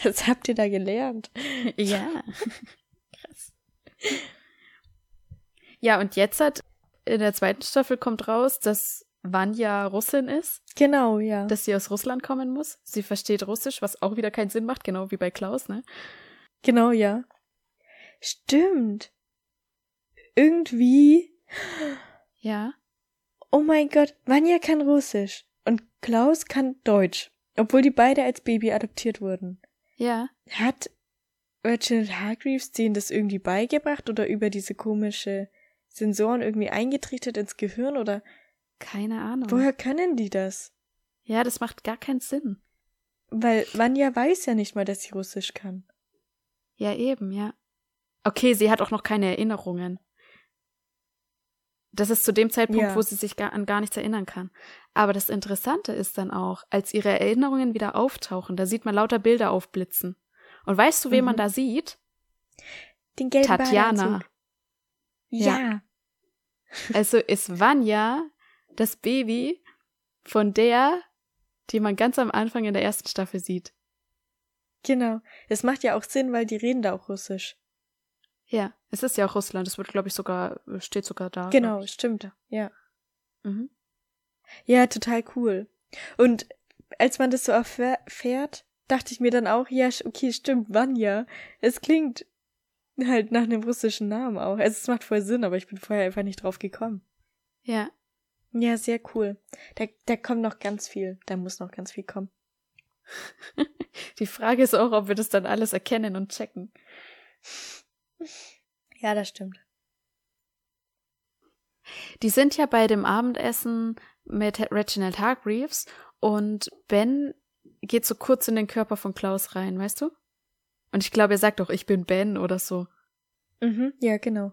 Das habt ihr da gelernt. Ja. Krass. Ja, und jetzt hat in der zweiten Staffel kommt raus, dass Vanya Russin ist. Genau, ja. Dass sie aus Russland kommen muss. Sie versteht Russisch, was auch wieder keinen Sinn macht, genau wie bei Klaus, ne? Genau, ja. Stimmt. Irgendwie. Ja. Oh mein Gott, Vanya kann Russisch und Klaus kann Deutsch, obwohl die beide als Baby adoptiert wurden. Ja. Hat Reginald Hargreaves denen das irgendwie beigebracht oder über diese komische Sensoren irgendwie eingetrichtert ins Gehirn oder keine Ahnung. Woher können die das? Ja, das macht gar keinen Sinn. Weil Vanya weiß ja nicht mal, dass sie Russisch kann. Ja, eben, ja. Okay, sie hat auch noch keine Erinnerungen. Das ist zu dem Zeitpunkt, ja. wo sie sich gar, an gar nichts erinnern kann. Aber das Interessante ist dann auch, als ihre Erinnerungen wieder auftauchen, da sieht man lauter Bilder aufblitzen. Und weißt du, wen mhm. man da sieht? Den gelben Tatjana. Ja. ja. Also ist Vanya das Baby von der, die man ganz am Anfang in der ersten Staffel sieht. Genau. Es macht ja auch Sinn, weil die reden da auch Russisch. Ja, es ist ja auch Russland. Es wird, glaube ich, sogar, steht sogar da. Genau, stimmt. Ja. Mhm. Ja, total cool. Und als man das so erfährt, dachte ich mir dann auch, ja, okay, stimmt, Vanya. Es klingt halt nach einem russischen Namen auch. Also es macht voll Sinn, aber ich bin vorher einfach nicht drauf gekommen. Ja. Ja, sehr cool. Da, da kommt noch ganz viel. Da muss noch ganz viel kommen. Die Frage ist auch, ob wir das dann alles erkennen und checken. Ja, das stimmt. Die sind ja bei dem Abendessen mit Reginald Hargreaves Und Ben geht so kurz in den Körper von Klaus rein, weißt du? Und ich glaube, er sagt auch, ich bin Ben oder so. Mhm, ja, genau.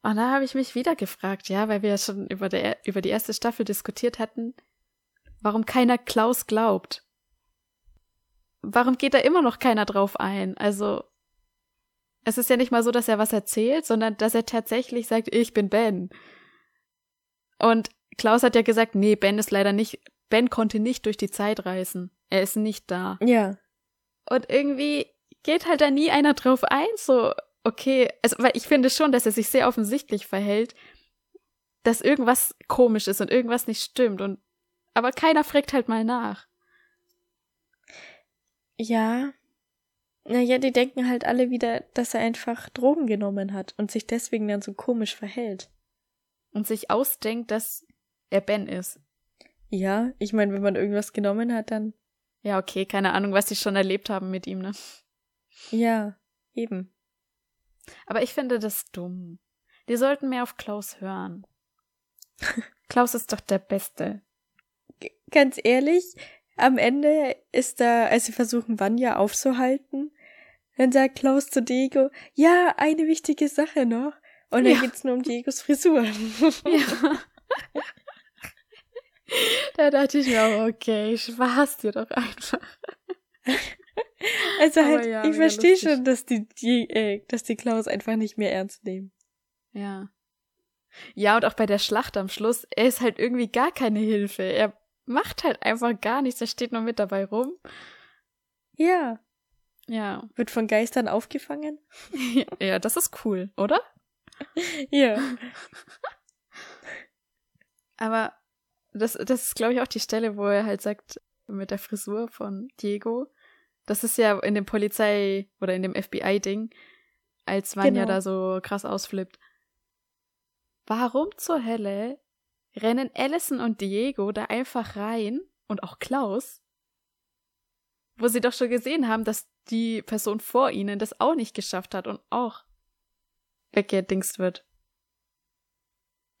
Und da habe ich mich wieder gefragt, ja, weil wir ja schon über, der, über die erste Staffel diskutiert hatten, warum keiner Klaus glaubt. Warum geht da immer noch keiner drauf ein? Also, es ist ja nicht mal so, dass er was erzählt, sondern dass er tatsächlich sagt, ich bin Ben. Und Klaus hat ja gesagt, nee, Ben ist leider nicht, Ben konnte nicht durch die Zeit reisen. Er ist nicht da. Ja. Und irgendwie geht halt da nie einer drauf ein, so, okay, also, weil ich finde schon, dass er sich sehr offensichtlich verhält, dass irgendwas komisch ist und irgendwas nicht stimmt und, aber keiner fragt halt mal nach. Ja. Naja, die denken halt alle wieder, dass er einfach Drogen genommen hat und sich deswegen dann so komisch verhält. Und sich ausdenkt, dass er Ben ist. Ja, ich meine, wenn man irgendwas genommen hat, dann. Ja, okay, keine Ahnung, was sie schon erlebt haben mit ihm, ne? Ja, eben. Aber ich finde das dumm. Die sollten mehr auf Klaus hören. Klaus ist doch der Beste. G ganz ehrlich, am Ende ist da, als sie versuchen, Vanya aufzuhalten, dann sagt Klaus zu Diego, ja, eine wichtige Sache noch. Und dann ja. geht's nur um Diegos Frisur. Ja. da dachte ich mir auch, okay, Spaß dir doch einfach. Also halt, ja, ich verstehe schon, dass die, die, äh, dass die Klaus einfach nicht mehr ernst nehmen. Ja. Ja, und auch bei der Schlacht am Schluss, er ist halt irgendwie gar keine Hilfe. Er macht halt einfach gar nichts, er steht nur mit dabei rum. Ja. Ja. Wird von Geistern aufgefangen? ja, das ist cool, oder? ja. Aber das, das ist, glaube ich, auch die Stelle, wo er halt sagt, mit der Frisur von Diego. Das ist ja in dem Polizei- oder in dem FBI-Ding, als Vanya genau. da so krass ausflippt. Warum zur Hölle rennen Allison und Diego da einfach rein und auch Klaus, wo sie doch schon gesehen haben, dass die Person vor ihnen das auch nicht geschafft hat und auch weggedingst wird.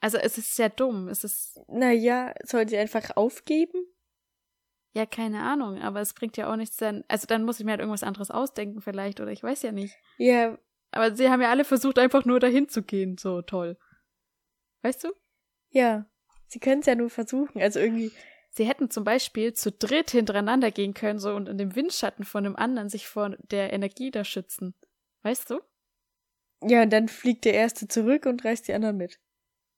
Also es ist sehr dumm. Es ist. Naja, soll sie einfach aufgeben? Ja, keine Ahnung, aber es bringt ja auch nichts dann. Also dann muss ich mir halt irgendwas anderes ausdenken, vielleicht, oder ich weiß ja nicht. Ja. Aber sie haben ja alle versucht, einfach nur dahin zu gehen. So toll. Weißt du? Ja. Sie können es ja nur versuchen. Also irgendwie. Sie hätten zum Beispiel zu dritt hintereinander gehen können, so und in dem Windschatten von dem anderen sich vor der Energie da schützen. Weißt du? Ja, und dann fliegt der Erste zurück und reißt die anderen mit.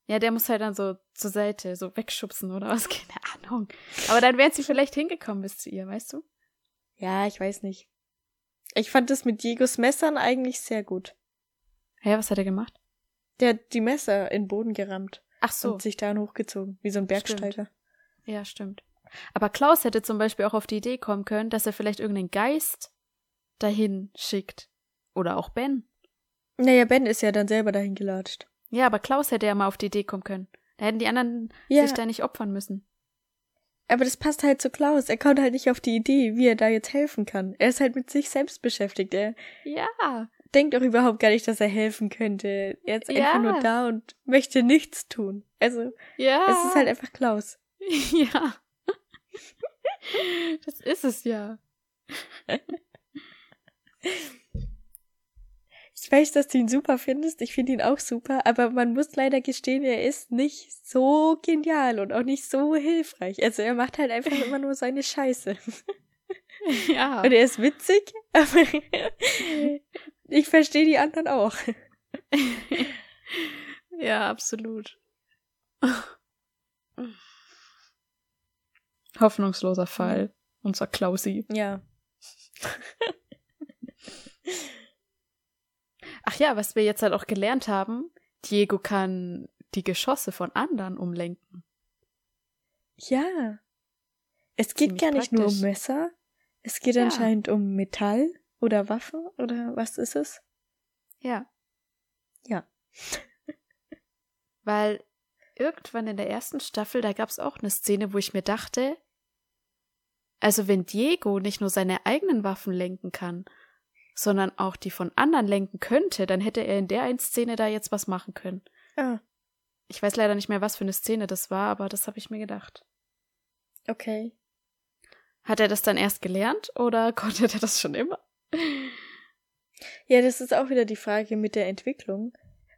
Ja, der muss halt dann so zur Seite, so wegschubsen oder was, keine Ahnung. Aber dann wären sie vielleicht hingekommen bis zu ihr, weißt du? Ja, ich weiß nicht. Ich fand das mit Diegos Messern eigentlich sehr gut. Hä, was hat er gemacht? Der hat die Messer in den Boden gerammt. Ach so. Und sich dann hochgezogen, wie so ein Bergsteiger. Stimmt. Ja, stimmt. Aber Klaus hätte zum Beispiel auch auf die Idee kommen können, dass er vielleicht irgendeinen Geist dahin schickt. Oder auch Ben. Naja, Ben ist ja dann selber dahin gelatscht. Ja, aber Klaus hätte ja mal auf die Idee kommen können. Da hätten die anderen ja. sich da nicht opfern müssen. Aber das passt halt zu Klaus. Er kommt halt nicht auf die Idee, wie er da jetzt helfen kann. Er ist halt mit sich selbst beschäftigt. Er ja. denkt auch überhaupt gar nicht, dass er helfen könnte. Er ist ja. einfach nur da und möchte nichts tun. Also, ja. es ist halt einfach Klaus. Ja. das ist es ja. Ich weiß, dass du ihn super findest. Ich finde ihn auch super, aber man muss leider gestehen, er ist nicht so genial und auch nicht so hilfreich. Also er macht halt einfach immer nur seine Scheiße. Ja. Und er ist witzig, aber ich verstehe die anderen auch. Ja, absolut. Hoffnungsloser Fall. Unser Klausi. Ja. Ach ja, was wir jetzt halt auch gelernt haben, Diego kann die Geschosse von anderen umlenken. Ja. Es geht Ziemlich gar nicht praktisch. nur um Messer. Es geht ja. anscheinend um Metall oder Waffen oder was ist es? Ja. Ja. Weil irgendwann in der ersten Staffel, da gab es auch eine Szene, wo ich mir dachte, also wenn Diego nicht nur seine eigenen Waffen lenken kann, sondern auch die von anderen lenken könnte, dann hätte er in der einen Szene da jetzt was machen können. Ah. Ich weiß leider nicht mehr, was für eine Szene das war, aber das habe ich mir gedacht. Okay. Hat er das dann erst gelernt oder konnte er das schon immer? Ja, das ist auch wieder die Frage mit der Entwicklung.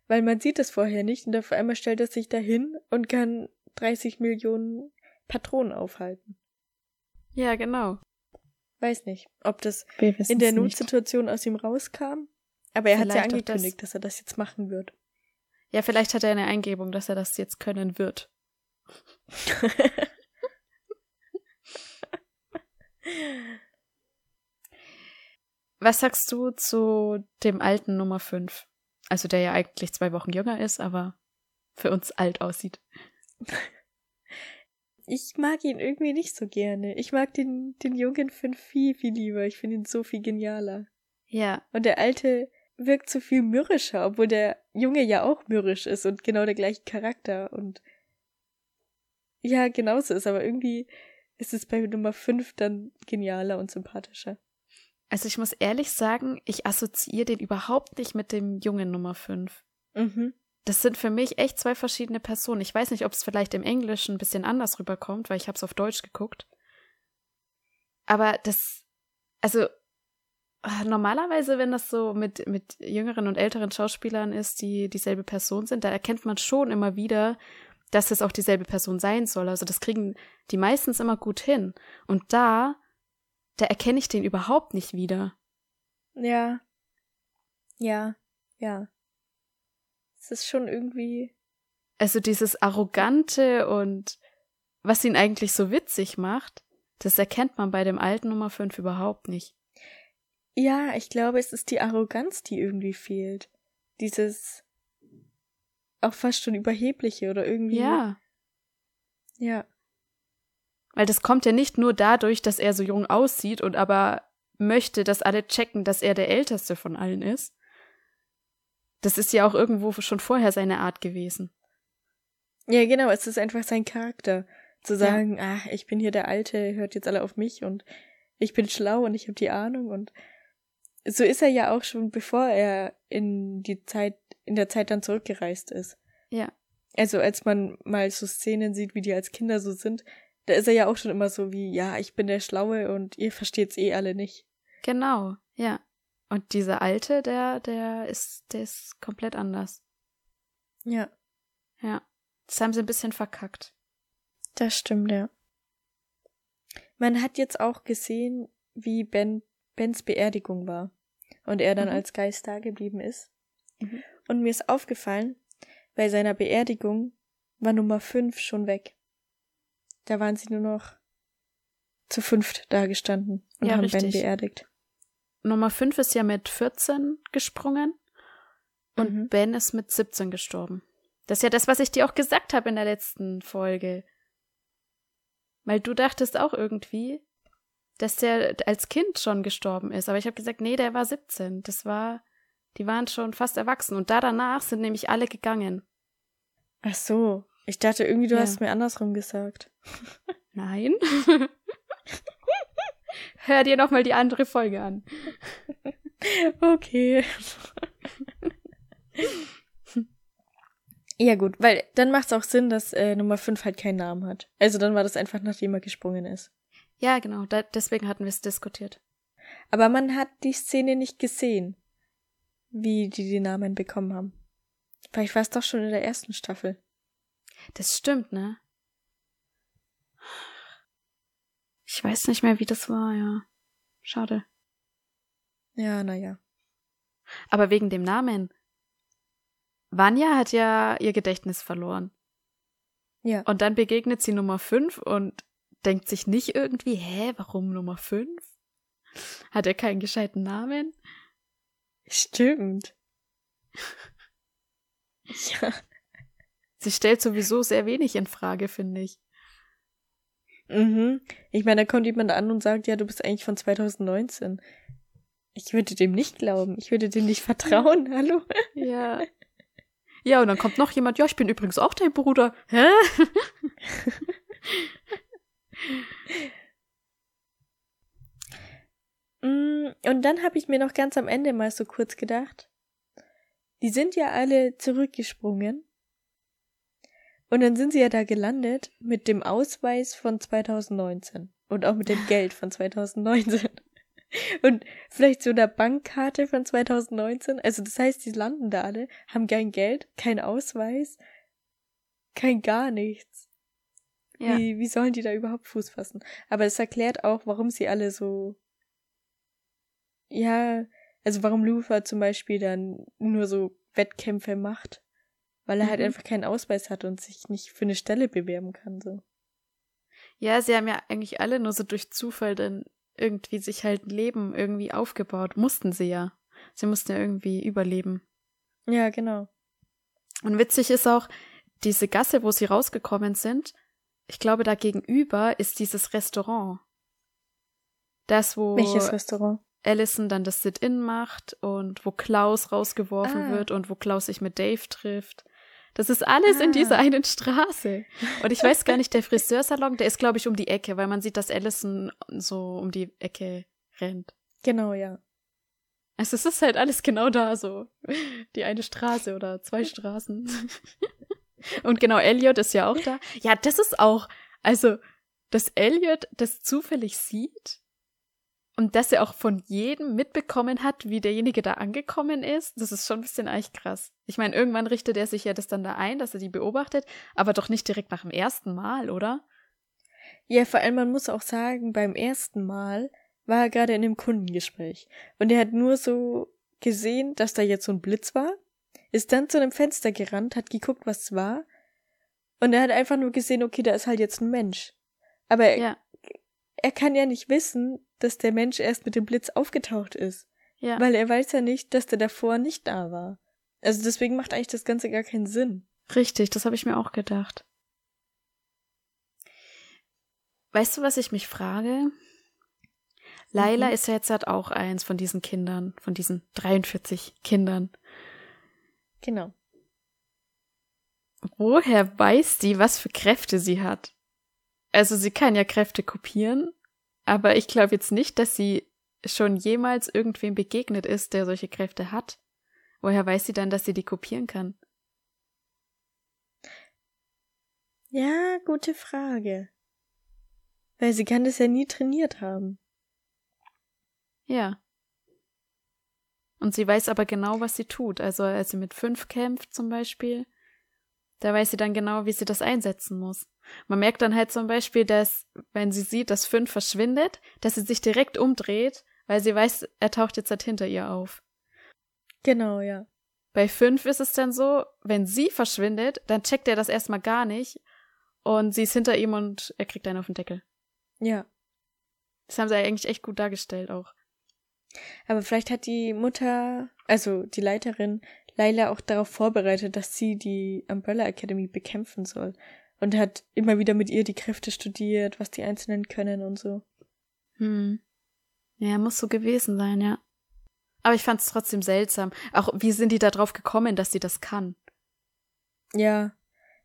Weil man sieht es vorher nicht und auf einmal stellt er sich dahin und kann 30 Millionen Patronen aufhalten. Ja, genau. Weiß nicht, ob das in der nicht. Notsituation aus ihm rauskam. Aber er hat ja angekündigt, dass er das jetzt machen wird. Ja, vielleicht hat er eine Eingebung, dass er das jetzt können wird. Was sagst du zu dem alten Nummer 5? Also der ja eigentlich zwei Wochen jünger ist, aber für uns alt aussieht. Ich mag ihn irgendwie nicht so gerne. Ich mag den, den jungen Finn viel, viel lieber. Ich finde ihn so viel genialer. Ja, Und der alte wirkt so viel mürrischer, obwohl der Junge ja auch mürrisch ist und genau der gleiche Charakter und ja, genauso ist, aber irgendwie ist es bei Nummer 5 dann genialer und sympathischer. also ich muss ehrlich sagen, ich assoziiere den überhaupt nicht mit dem jungen Nummer 5. Mhm. Das sind für mich echt zwei verschiedene Personen. Ich weiß nicht, ob es vielleicht im Englischen ein bisschen anders rüberkommt, weil ich habe es auf Deutsch geguckt. Aber das, also ah, normalerweise, wenn das so mit, mit jüngeren und älteren Schauspielern ist, die dieselbe Person sind, da erkennt man schon immer wieder, dass es auch dieselbe Person sein soll. Also das kriegen die meistens immer gut hin. Und da, da erkenne ich den überhaupt nicht wieder. Ja. Ja, ja. Es ist schon irgendwie. Also dieses Arrogante und was ihn eigentlich so witzig macht, das erkennt man bei dem alten Nummer 5 überhaupt nicht. Ja, ich glaube, es ist die Arroganz, die irgendwie fehlt. Dieses auch fast schon überhebliche oder irgendwie. Ja, Ja. weil das kommt ja nicht nur dadurch, dass er so jung aussieht und aber möchte, dass alle checken, dass er der älteste von allen ist. Das ist ja auch irgendwo schon vorher seine Art gewesen. Ja, genau, es ist einfach sein Charakter. Zu sagen, ah, ich bin hier der Alte, hört jetzt alle auf mich und ich bin schlau und ich habe die Ahnung und so ist er ja auch schon, bevor er in die Zeit, in der Zeit dann zurückgereist ist. Ja. Also als man mal so Szenen sieht, wie die als Kinder so sind, da ist er ja auch schon immer so wie, ja, ich bin der Schlaue und ihr versteht's eh alle nicht. Genau, ja. Und dieser alte, der, der ist, der ist komplett anders. Ja, Ja. Das haben sie ein bisschen verkackt. das stimmt, ja. Man hat jetzt auch gesehen, wie Ben, Bens Beerdigung war und er dann Mhm. als Geist da geblieben ist. Mhm. Und mir ist aufgefallen, bei seiner Beerdigung war Nummer 5 schon weg. Da waren sie nur noch zu fünft da gestanden und Ja, haben Ben richtig. beerdigt. Nummer 5 ist ja mit 14 gesprungen und Mhm. Ben ist mit 17 gestorben. Das ist ja das, was ich dir auch gesagt habe in der letzten Folge. Weil du dachtest auch irgendwie, dass der als Kind schon gestorben ist. Aber ich habe gesagt, nee, der war 17. Das war, die waren schon fast erwachsen. Und da danach sind nämlich alle gegangen. Ach so. Ich dachte irgendwie, du Ja. hast mir andersrum gesagt. Nein. Hör dir noch mal die andere Folge an. Okay. ja gut, weil dann macht es auch Sinn, dass äh, Nummer 5 halt keinen Namen hat. Also dann war das einfach, nachdem er gesprungen ist. Ja, genau. Da, deswegen hatten wir es diskutiert. Aber man hat die Szene nicht gesehen, wie die die Namen bekommen haben. Vielleicht war es doch schon in der ersten Staffel. Das stimmt, ne? Ich weiß nicht mehr, wie das war, ja. Schade. Ja, naja. Aber wegen dem Namen. Vanya hat ja ihr Gedächtnis verloren. Ja. Und dann begegnet sie Nummer 5 und denkt sich nicht irgendwie, hä, warum Nummer 5? Hat er keinen gescheiten Namen? Stimmt. ja. Sie stellt sowieso sehr wenig in Frage, finde ich. Mhm. Ich meine, da kommt jemand an und sagt, ja, du bist eigentlich von 2019. Ich würde dem nicht glauben. Ich würde dem nicht vertrauen. Hallo? Ja. Ja, und dann kommt noch jemand, ja, ich bin übrigens auch dein Bruder. Hä? Mm, Und dann habe ich mir noch ganz am Ende mal so kurz gedacht, die sind ja alle zurückgesprungen. Und dann sind sie ja da gelandet mit dem Ausweis von 2019 und auch mit dem Geld von 2019. Und vielleicht so einer Bankkarte von 2019. Also das heißt, die landen da alle, haben kein Geld, kein Ausweis, kein gar nichts. Ja. Wie, wie sollen die da überhaupt Fuß fassen? Aber es erklärt auch, warum sie alle so. Ja, also warum Luther zum Beispiel dann nur so Wettkämpfe macht. Weil er halt Mhm. einfach keinen Ausweis hat und sich nicht für eine Stelle bewerben kann, so. Ja, sie haben ja eigentlich alle nur so durch Zufall dann irgendwie sich halt ein Leben irgendwie aufgebaut. Mussten sie ja. Sie mussten ja irgendwie überleben. Ja, genau. Und witzig ist auch, diese Gasse, wo sie rausgekommen sind, ich glaube, da gegenüber ist dieses Restaurant. Das, wo Welches Restaurant? Allison dann das Sit-In macht und wo Klaus rausgeworfen Ah. wird und wo Klaus sich mit Dave trifft. Das ist alles in Ah. dieser einen Straße. Und ich weiß gar nicht, der Friseursalon, der ist, glaube ich, um die Ecke, weil man sieht, dass Allison so um die Ecke rennt. Genau, ja. Also es ist halt alles genau da so. Die eine Straße oder zwei Straßen. Und genau, Elliot ist ja auch da. Ja, das ist auch, also, dass Elliot das zufällig sieht und dass er auch von jedem mitbekommen hat, wie derjenige da angekommen ist, das ist schon ein bisschen eigentlich krass. Ich meine, irgendwann richtet er sich ja das dann da ein, dass er die beobachtet, aber doch nicht direkt nach dem ersten Mal, oder? Ja, vor allem, man muss auch sagen, beim ersten Mal war er gerade in einem Kundengespräch. Und er hat nur so gesehen, dass da jetzt so ein Blitz war, ist dann zu einem Fenster gerannt, hat geguckt, was es war. Und er hat einfach nur gesehen, okay, da ist halt jetzt ein Mensch. Aber er, Ja, er kann ja nicht wissen, dass der Mensch erst mit dem Blitz aufgetaucht ist. ja. Weil er weiß ja nicht, dass der davor nicht da war. Also deswegen macht eigentlich das Ganze gar keinen Sinn. Richtig, das habe ich mir auch gedacht. Weißt du, was ich mich frage? Laila Mhm. ist ja jetzt halt auch eins von diesen Kindern, von diesen 43 Kindern. Genau. Woher weiß die, was für Kräfte sie hat? Also sie kann ja Kräfte kopieren, aber ich glaube jetzt nicht, dass sie schon jemals irgendwem begegnet ist, der solche Kräfte hat. Woher weiß sie dann, dass sie die kopieren kann? Ja, gute Frage. Weil sie kann das ja nie trainiert haben. Ja. Und sie weiß aber genau, was sie tut. Also als sie mit fünf kämpft zum Beispiel, da weiß sie dann genau, wie sie das einsetzen muss. Man merkt dann halt zum Beispiel, dass, wenn sie sieht, dass fünf verschwindet, dass sie sich direkt umdreht, weil sie weiß, er taucht jetzt halt hinter ihr auf. Genau, ja. Bei fünf ist es dann so, wenn sie verschwindet, dann checkt er das erstmal gar nicht und sie ist hinter ihm und er kriegt einen auf den Deckel. Ja. Das haben sie eigentlich echt gut dargestellt auch. Aber vielleicht hat die Mutter, also die Leiterin, Laila auch darauf vorbereitet, dass sie die Umbrella Academy bekämpfen soll. Und hat immer wieder mit ihr die Kräfte studiert, was die Einzelnen können und so. Hm. Ja, muss so gewesen sein, ja. Aber ich fand es trotzdem seltsam. Auch wie sind die da drauf gekommen, dass sie das kann? Ja,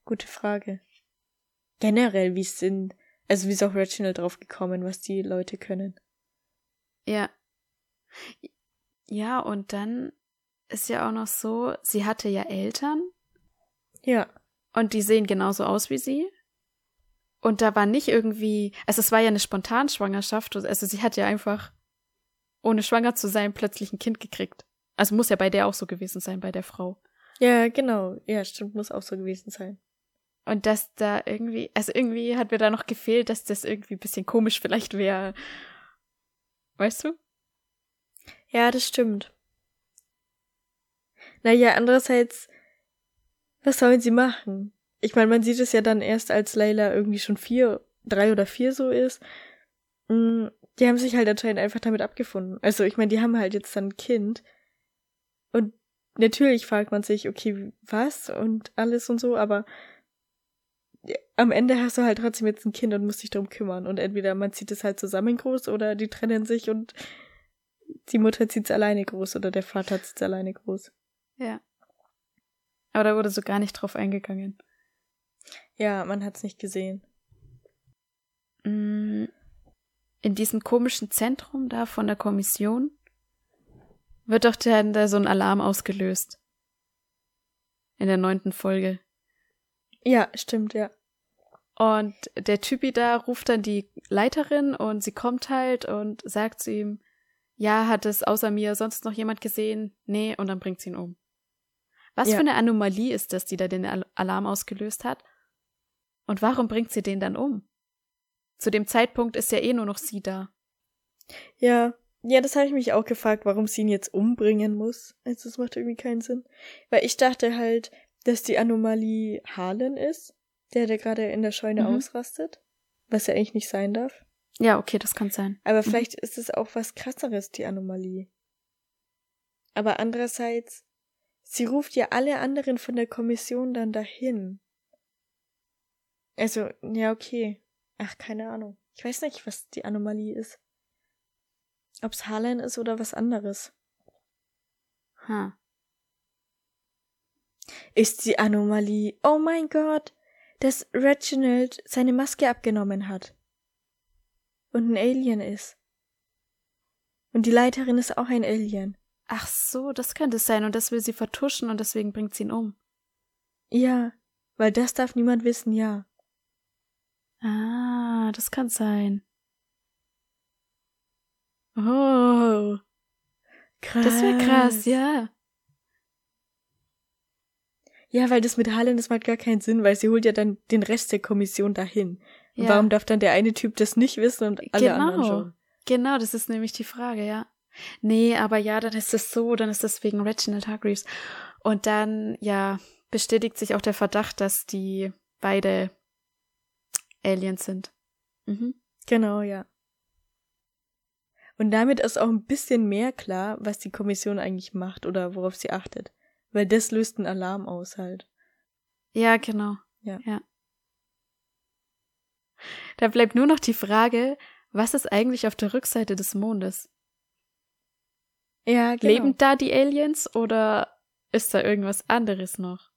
gute Frage. Generell, wie sind, also wie ist auch Reginald drauf gekommen, was die Leute können. Ja. Ja, und dann ist ja auch noch so, sie hatte ja Eltern Ja, und die sehen genauso aus wie sie. Und da war nicht irgendwie, also es war ja eine Spontanschwangerschaft, also sie hat ja einfach, ohne schwanger zu sein, plötzlich ein Kind gekriegt. Also muss ja bei der auch so gewesen sein, bei der Frau. ja, genau. Ja, stimmt, muss auch so gewesen sein. Und dass da irgendwie, also irgendwie hat mir da noch gefehlt, dass das irgendwie ein bisschen komisch vielleicht wäre. Weißt du? Ja, das stimmt. Naja, andererseits, was sollen sie machen? Ich meine, man sieht es ja dann erst, als Layla irgendwie schon vier, drei oder vier so ist. Mm, Die haben sich halt anscheinend einfach damit abgefunden. Also, ich meine, die haben halt jetzt dann ein Kind. Und natürlich fragt man sich, okay, was und alles und so, aber am Ende hast du halt trotzdem jetzt ein Kind und musst dich darum kümmern. Und entweder man zieht es halt zusammen groß oder die trennen sich und die Mutter zieht es alleine groß oder der Vater zieht es alleine groß. Ja. Aber da wurde so gar nicht drauf eingegangen. Ja, man hat's nicht gesehen. Mm, In diesem komischen Zentrum da von der Kommission wird doch dann da so ein Alarm ausgelöst. In der neunten Folge. Ja, stimmt, ja. Und der Typi da ruft dann die Leiterin und sie kommt halt und sagt zu ihm, ja, hat es außer mir sonst noch jemand gesehen? Nee, und dann bringt sie ihn um. Was Ja. für eine Anomalie ist das, die da den Al Alarm ausgelöst hat? Und warum bringt sie den dann um? Zu dem Zeitpunkt ist ja eh nur noch sie da. Ja, ja, das habe ich mich auch gefragt, warum sie ihn jetzt umbringen muss. Also, das macht irgendwie keinen Sinn. Weil ich dachte halt, dass die Anomalie Harlan ist, der, der gerade in der Scheune Mhm. ausrastet. Was ja eigentlich nicht sein darf. Ja, okay, das kann sein. Aber vielleicht ist es auch was krasseres, die Anomalie. Aber andererseits, sie ruft ja alle anderen von der Kommission dann dahin. Also, ja, okay. Ach, keine Ahnung. Ich weiß nicht, was die Anomalie ist. Ob's Harlan ist oder was anderes. Ha. Ist die Anomalie, oh mein Gott, dass Reginald seine Maske abgenommen hat. Und ein Alien ist. Und die Leiterin ist auch ein Alien. Ach so, das könnte es sein und das will sie vertuschen und deswegen bringt sie ihn um. Ja, weil das darf niemand wissen, ja. Ah, das kann sein. Oh, Krass. das wäre krass, ja. Ja, weil das mit Harlan, das macht gar keinen Sinn, weil sie holt ja dann den Rest der Kommission dahin. Und ja. Warum darf dann der eine Typ das nicht wissen und alle anderen Genau. schon? Genau, das ist nämlich die Frage, ja. Nee, aber ja, dann ist es so, dann ist das wegen Reginald Hargreaves. Und dann, ja, bestätigt sich auch der Verdacht, dass die beide Aliens sind. Mhm. Genau, ja. Und damit ist auch ein bisschen mehr klar, was die Kommission eigentlich macht oder worauf sie achtet. Weil das löst einen Alarm aus halt. Ja, genau. Ja. ja. Da bleibt nur noch die Frage, was ist eigentlich auf der Rückseite des Mondes? Ja, genau. Leben da die Aliens oder ist da irgendwas anderes noch?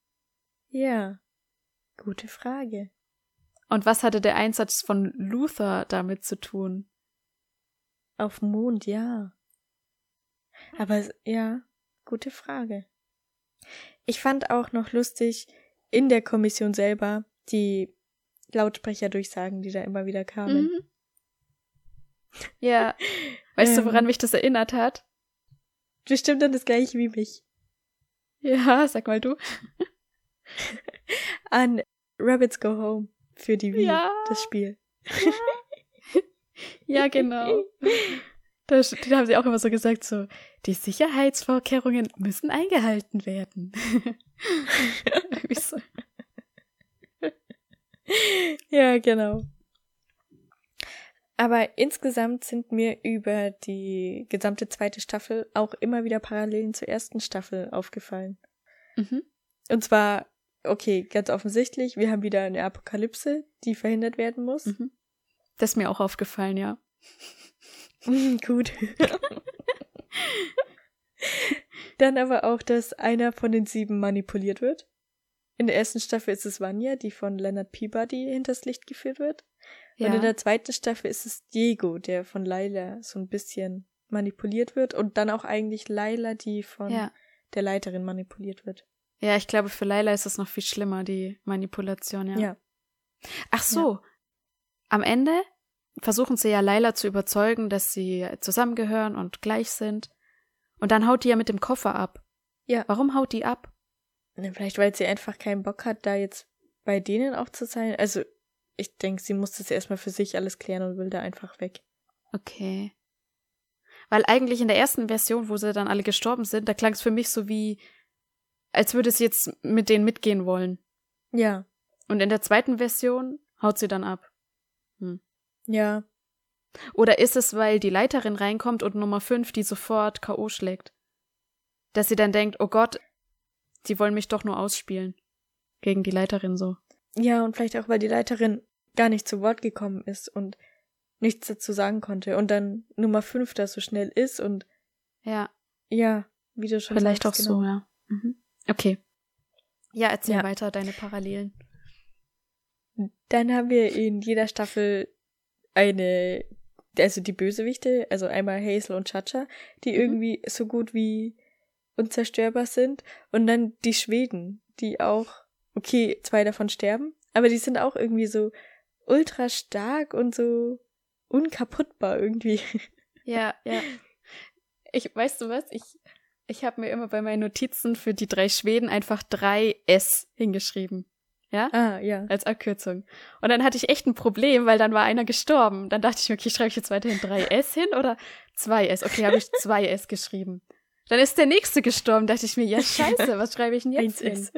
Ja. Gute Frage. Und was hatte der Einsatz von Luther damit zu tun? Auf dem Mond, ja. Aber ja, gute Frage. Ich fand auch noch lustig in der Kommission selber die Lautsprecherdurchsagen, die da immer wieder kamen. Mhm. Ja. Weißt du, Ähm. woran mich das erinnert hat? Bestimmt dann das gleiche wie mich. Ja, sag mal du. An Rabbits Go Home für die Wii, Ja. das Spiel. Ja, genau. Da, da haben sie auch immer so gesagt, so, die Sicherheitsvorkehrungen müssen eingehalten werden. Ja, genau. Aber insgesamt sind mir über die gesamte zweite Staffel auch immer wieder Parallelen zur ersten Staffel aufgefallen. Mhm. Und zwar, okay, ganz offensichtlich, wir haben wieder eine Apokalypse, die verhindert werden muss. Mhm. Das ist mir auch aufgefallen, ja. Gut. Dann aber auch, dass einer von den sieben manipuliert wird. In der ersten Staffel ist es Vanya, die von Leonard Peabody hinters Licht geführt wird. Ja. Und in der zweiten Staffel ist es Diego, der von Laila so ein bisschen manipuliert wird. Und dann auch eigentlich Laila, die von ja. der Leiterin manipuliert wird. Ja, ich glaube, für Laila ist es noch viel schlimmer, die Manipulation, ja. Ja. Ach so. Am Ende versuchen sie ja Laila zu überzeugen, dass sie zusammengehören und gleich sind. Und dann haut die ja mit dem Koffer ab. Ja. Warum haut die ab? Vielleicht, weil sie einfach keinen Bock hat, da jetzt bei denen auch zu sein. Also, ich denke, sie muss das erstmal für sich alles klären und will da einfach weg. Okay. Weil eigentlich in der ersten Version, wo sie dann alle gestorben sind, da klang es für mich so wie, als würde sie jetzt mit denen mitgehen wollen. Ja. Und in der zweiten Version haut sie dann ab. Ja. Oder ist es, weil die Leiterin reinkommt und Nummer 5 die sofort K.O. schlägt? Dass sie dann denkt, oh Gott, die wollen mich doch nur ausspielen. Gegen die Leiterin so. Ja, und vielleicht auch, weil die Leiterin gar nicht zu Wort gekommen ist und nichts dazu sagen konnte und dann Nummer 5 da so schnell ist und Ja, ja, wie du schon vielleicht auch sagst, so, genau. ja. Mhm. Okay. Ja, erzähl Ja. weiter deine Parallelen. Dann haben wir in jeder Staffel eine, also die Bösewichte, also einmal Hazel und Chacha, die Mhm. irgendwie so gut wie unzerstörbar sind und dann die Schweden, die auch okay, zwei davon sterben, aber die sind auch irgendwie so ultra stark und so unkaputtbar irgendwie. Ja, ja. Ich, weißt du was? Ich, ich habe mir immer bei meinen Notizen für die drei Schweden einfach drei S hingeschrieben. Ja? Ah, ja. Als Abkürzung. Und dann hatte ich echt ein Problem, weil dann war einer gestorben. Dann dachte ich mir, okay, schreibe ich jetzt weiterhin drei S hin oder zwei S? Okay, habe ich zwei S geschrieben. Dann ist der nächste gestorben. Dachte ich mir, ja, scheiße, was schreibe ich denn jetzt hin?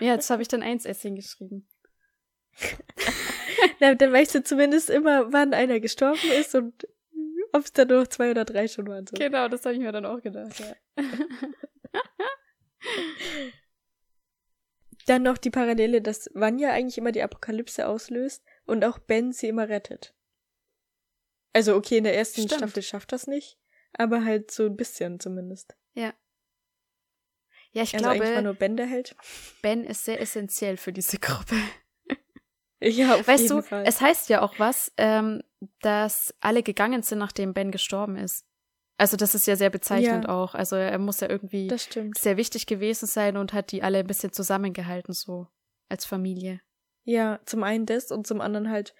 Ja, jetzt habe ich dann eins S hingeschrieben. Na, dann weißt du zumindest immer, wann einer gestorben ist und ob es dann nur noch zwei oder drei schon waren. So. Genau, das habe ich mir dann auch gedacht, ja. dann noch die Parallele, dass Vanya eigentlich immer die Apokalypse auslöst und auch Ben sie immer rettet. Also okay, in der ersten Stimmt. Staffel schafft das nicht, aber halt so ein bisschen zumindest. Ja. Ja, ich also eigentlich war glaube, nur Ben der Held. Ben ist sehr essentiell für diese Gruppe. Ja, auf Weißt jeden du, Fall. es heißt ja auch was, ähm, dass alle gegangen sind, nachdem Ben gestorben ist. Also das ist ja sehr bezeichnend Ja. auch. Also er muss ja irgendwie sehr wichtig gewesen sein und hat die alle ein bisschen zusammengehalten, so als Familie. Ja, zum einen das und zum anderen halt,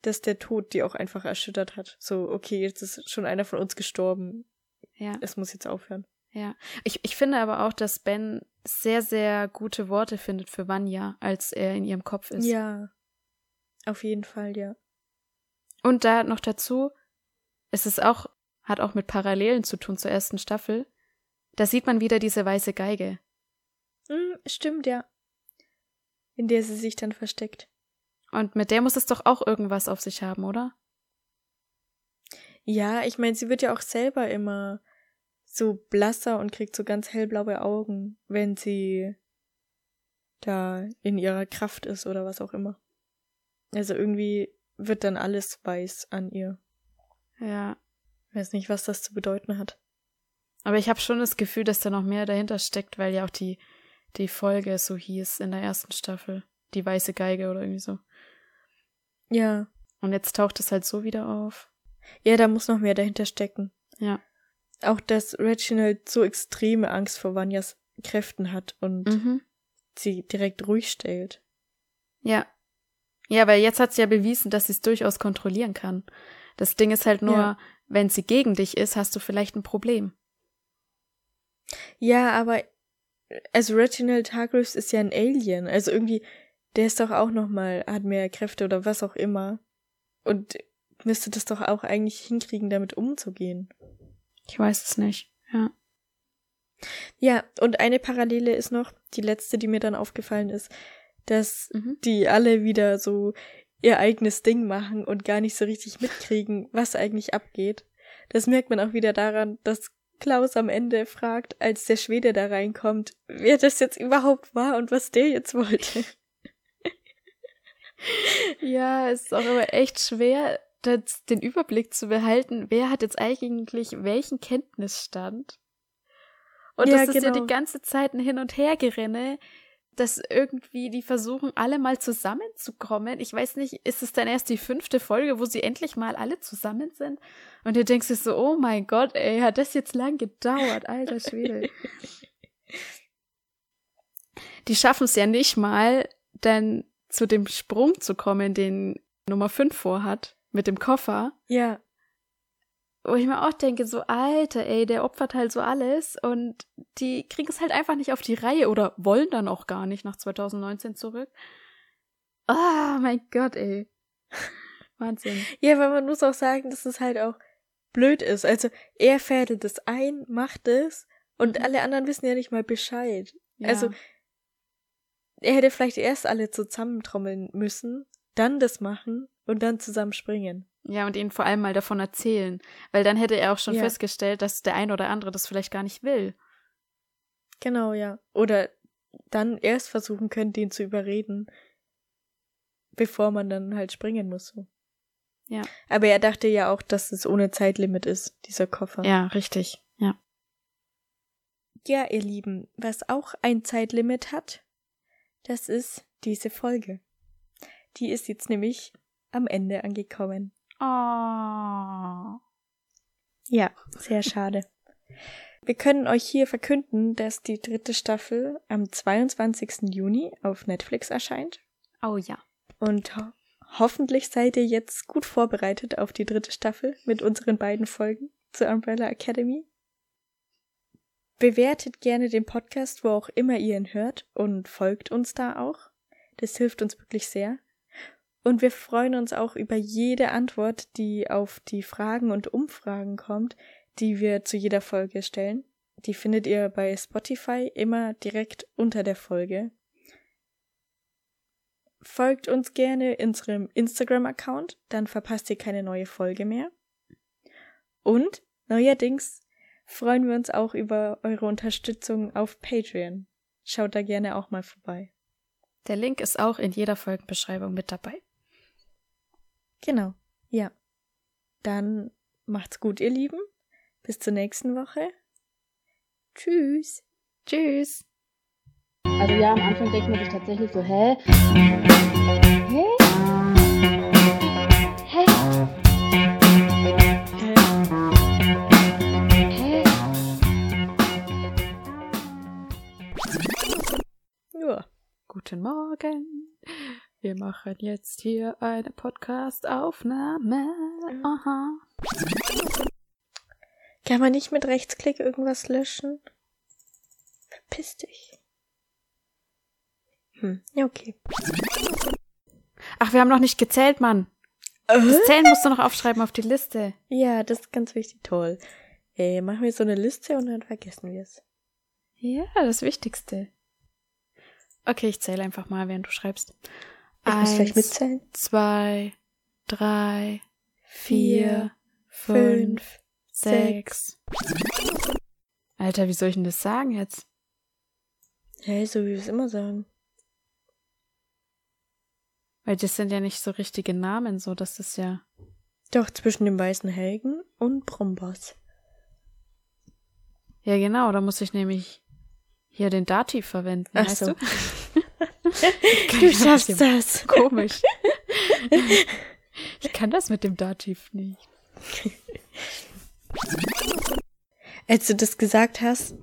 dass der Tod die auch einfach erschüttert hat. So, okay, jetzt ist schon einer von uns gestorben. Ja, Es muss jetzt aufhören. Ja. Ich, ich finde aber auch, dass Ben sehr, sehr gute Worte findet für Vanya, als er in ihrem Kopf ist. Ja. Auf jeden Fall, ja. Und da noch dazu, es ist auch, hat auch mit Parallelen zu tun zur ersten Staffel. Da sieht man wieder diese weiße Geige. Hm, stimmt, ja. In der sie sich dann versteckt. Und mit der muss es doch auch irgendwas auf sich haben, oder? Ja, ich meine, sie wird ja auch selber immer so blasser und kriegt so ganz hellblaue Augen, wenn sie da in ihrer Kraft ist oder was auch immer. Also irgendwie wird dann alles weiß an ihr. Ja. Weiß nicht, was das zu bedeuten hat. Aber ich habe schon das Gefühl, dass da noch mehr dahinter steckt, weil ja auch die, die Folge so hieß in der ersten Staffel. Die weiße Geige oder irgendwie so. Ja. Und jetzt taucht es halt so wieder auf. Ja, da muss noch mehr dahinter stecken. Ja. Auch, dass Reginald so extreme Angst vor Vanyas Kräften hat und Mhm. sie direkt ruhig stellt. Ja. Ja, weil jetzt hat sie ja bewiesen, dass sie es durchaus kontrollieren kann. Das Ding ist halt nur, Ja. wenn sie gegen dich ist, hast du vielleicht ein Problem. Ja, aber also Reginald Hargreaves ist ja ein Alien, also irgendwie der ist doch auch noch mal hat mehr Kräfte oder was auch immer und müsste das doch auch eigentlich hinkriegen, damit umzugehen. Ich weiß es nicht. Ja. Ja, und eine Parallele ist noch die letzte, die mir dann aufgefallen ist, dass Mhm. die alle wieder so ihr eigenes Ding machen und gar nicht so richtig mitkriegen, was eigentlich abgeht. Das merkt man auch wieder daran, dass Klaus am Ende fragt, als der Schwede da reinkommt, wer das jetzt überhaupt war und was der jetzt wollte. Ja, es ist auch immer echt schwer, das, den Überblick zu behalten, wer hat jetzt eigentlich welchen Kenntnisstand. Und Ja, das ist ja genau. die ganze Zeit ein Hin- und Hergerenne, dass irgendwie die versuchen, alle mal zusammenzukommen. Ich weiß nicht, ist es dann erst die fünfte Folge, wo sie endlich mal alle zusammen sind? Und du denkst dir so, oh mein Gott, ey, hat das jetzt lang gedauert, alter Schwede. die schaffen es ja nicht mal, dann zu dem Sprung zu kommen, den Nummer 5 vorhat, mit dem Koffer. Ja, Wo ich mir auch denke, so, Alter, ey, der opfert halt so alles und die kriegen es halt einfach nicht auf die Reihe oder wollen dann auch gar nicht nach 2019 zurück. Ah, mein Gott, ey. Wahnsinn. ja, weil man muss auch sagen, dass es halt auch blöd ist. Also er fädelt es ein, macht es und Mhm. alle anderen wissen ja nicht mal Bescheid. Ja. Also er hätte vielleicht erst alle zusammentrommeln müssen, dann das machen und dann zusammen springen. Ja, und ihnen vor allem mal davon erzählen. Weil dann hätte er auch schon Ja. festgestellt, dass der ein oder andere das vielleicht gar nicht will. Genau, ja. Oder dann erst versuchen können, den zu überreden, bevor man dann halt springen muss. So. Ja. Aber er dachte ja auch, dass es ohne Zeitlimit ist, dieser Koffer. Ja, richtig. Ja. Ja, ihr Lieben, was auch ein Zeitlimit hat, das ist diese Folge. Die ist jetzt nämlich am Ende angekommen. Oh. Ja, sehr schade. wir können euch hier verkünden, dass die dritte Staffel am 22. Juni auf Netflix erscheint. Oh ja. Und ho hoffentlich seid ihr jetzt gut vorbereitet auf die dritte Staffel mit unseren beiden Folgen zur Umbrella Academy. Bewertet gerne den Podcast, wo auch immer ihr ihn hört und folgt uns da auch. Das hilft uns wirklich sehr. Und wir freuen uns auch über jede Antwort, die auf die Fragen und Umfragen kommt, die wir zu jeder Folge stellen. Die findet ihr bei Spotify immer direkt unter der Folge. Folgt uns gerne unserem Instagram-Account, dann verpasst ihr keine neue Folge mehr. Und neuerdings freuen wir uns auch über eure Unterstützung auf Patreon. Schaut da gerne auch mal vorbei. Der Link ist auch in jeder Folgenbeschreibung mit dabei. Genau, ja. Dann macht's gut, ihr Lieben. Bis zur nächsten Woche. Tschüss. Tschüss. Also ja, am Anfang denkt man sich tatsächlich so, hä? Hä? Hä? Guten Morgen. Wir machen jetzt hier eine Podcast-Aufnahme. Aha. Kann man nicht mit Rechtsklick irgendwas löschen? Verpiss dich. Hm, ja, okay. Ach, wir haben noch nicht gezählt, Mann. Äh? Das Zählen musst du noch aufschreiben auf die Liste. Ja, das ist ganz wichtig. Toll. Ey, machen wir so eine Liste und dann vergessen wir es. Ja, das Wichtigste. Okay, ich zähle einfach mal, während du schreibst. Ich muss gleich Eins, mitzählen. zwei, drei, vier, fünf, sechs. Alter, wie soll ich denn das sagen jetzt? Hey, so wie wir es immer sagen. Weil das sind ja nicht so richtige Namen, so das ist ja. Doch, zwischen dem weißen Helgen und Brombos. Ja, genau, da muss ich nämlich hier den Dativ verwenden, Ach weißt so. du? Du schaffst das. Komisch. ich kann das mit dem Dativ nicht. Als du das gesagt hast,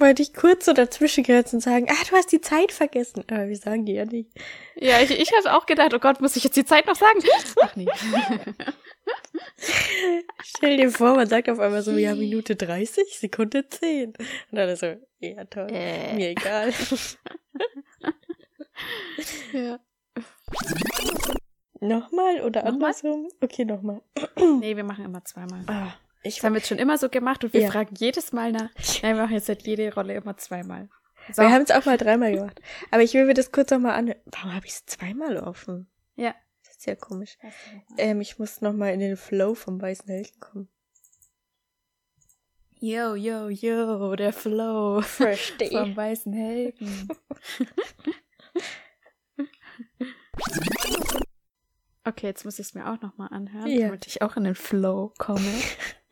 wollte ich kurz so dazwischen gehört und sagen, ah, du hast die Zeit vergessen. Aber wir sagen die ja nicht. Ja, ich, ich habe auch gedacht, oh Gott, muss ich jetzt die Zeit noch sagen? Ach nee. Stell dir vor, man sagt auf einmal so, ja, Minute 30, Sekunde 10. Und dann so, ja, toll. Äh. Mir egal. ja. Nochmal oder Nochmal? andersrum? Okay, nochmal. Nee, wir machen immer zweimal. Ah, ich Das haben wir jetzt schon immer so gemacht und wir Ja. fragen jedes Mal nach. Nein, wir machen jetzt halt jede Rolle immer zweimal. So. Wir haben es auch mal dreimal gemacht. Aber ich will mir das kurz nochmal anhören. Warum habe ich es zweimal offen? ja. Ist ja komisch. Ähm, ich muss nochmal in den Flow vom weißen Helden kommen. Yo, yo, yo, der Flow Verstehe. vom weißen Helden. Okay, jetzt muss ich es mir auch nochmal anhören, Ja. damit ich auch in den Flow komme.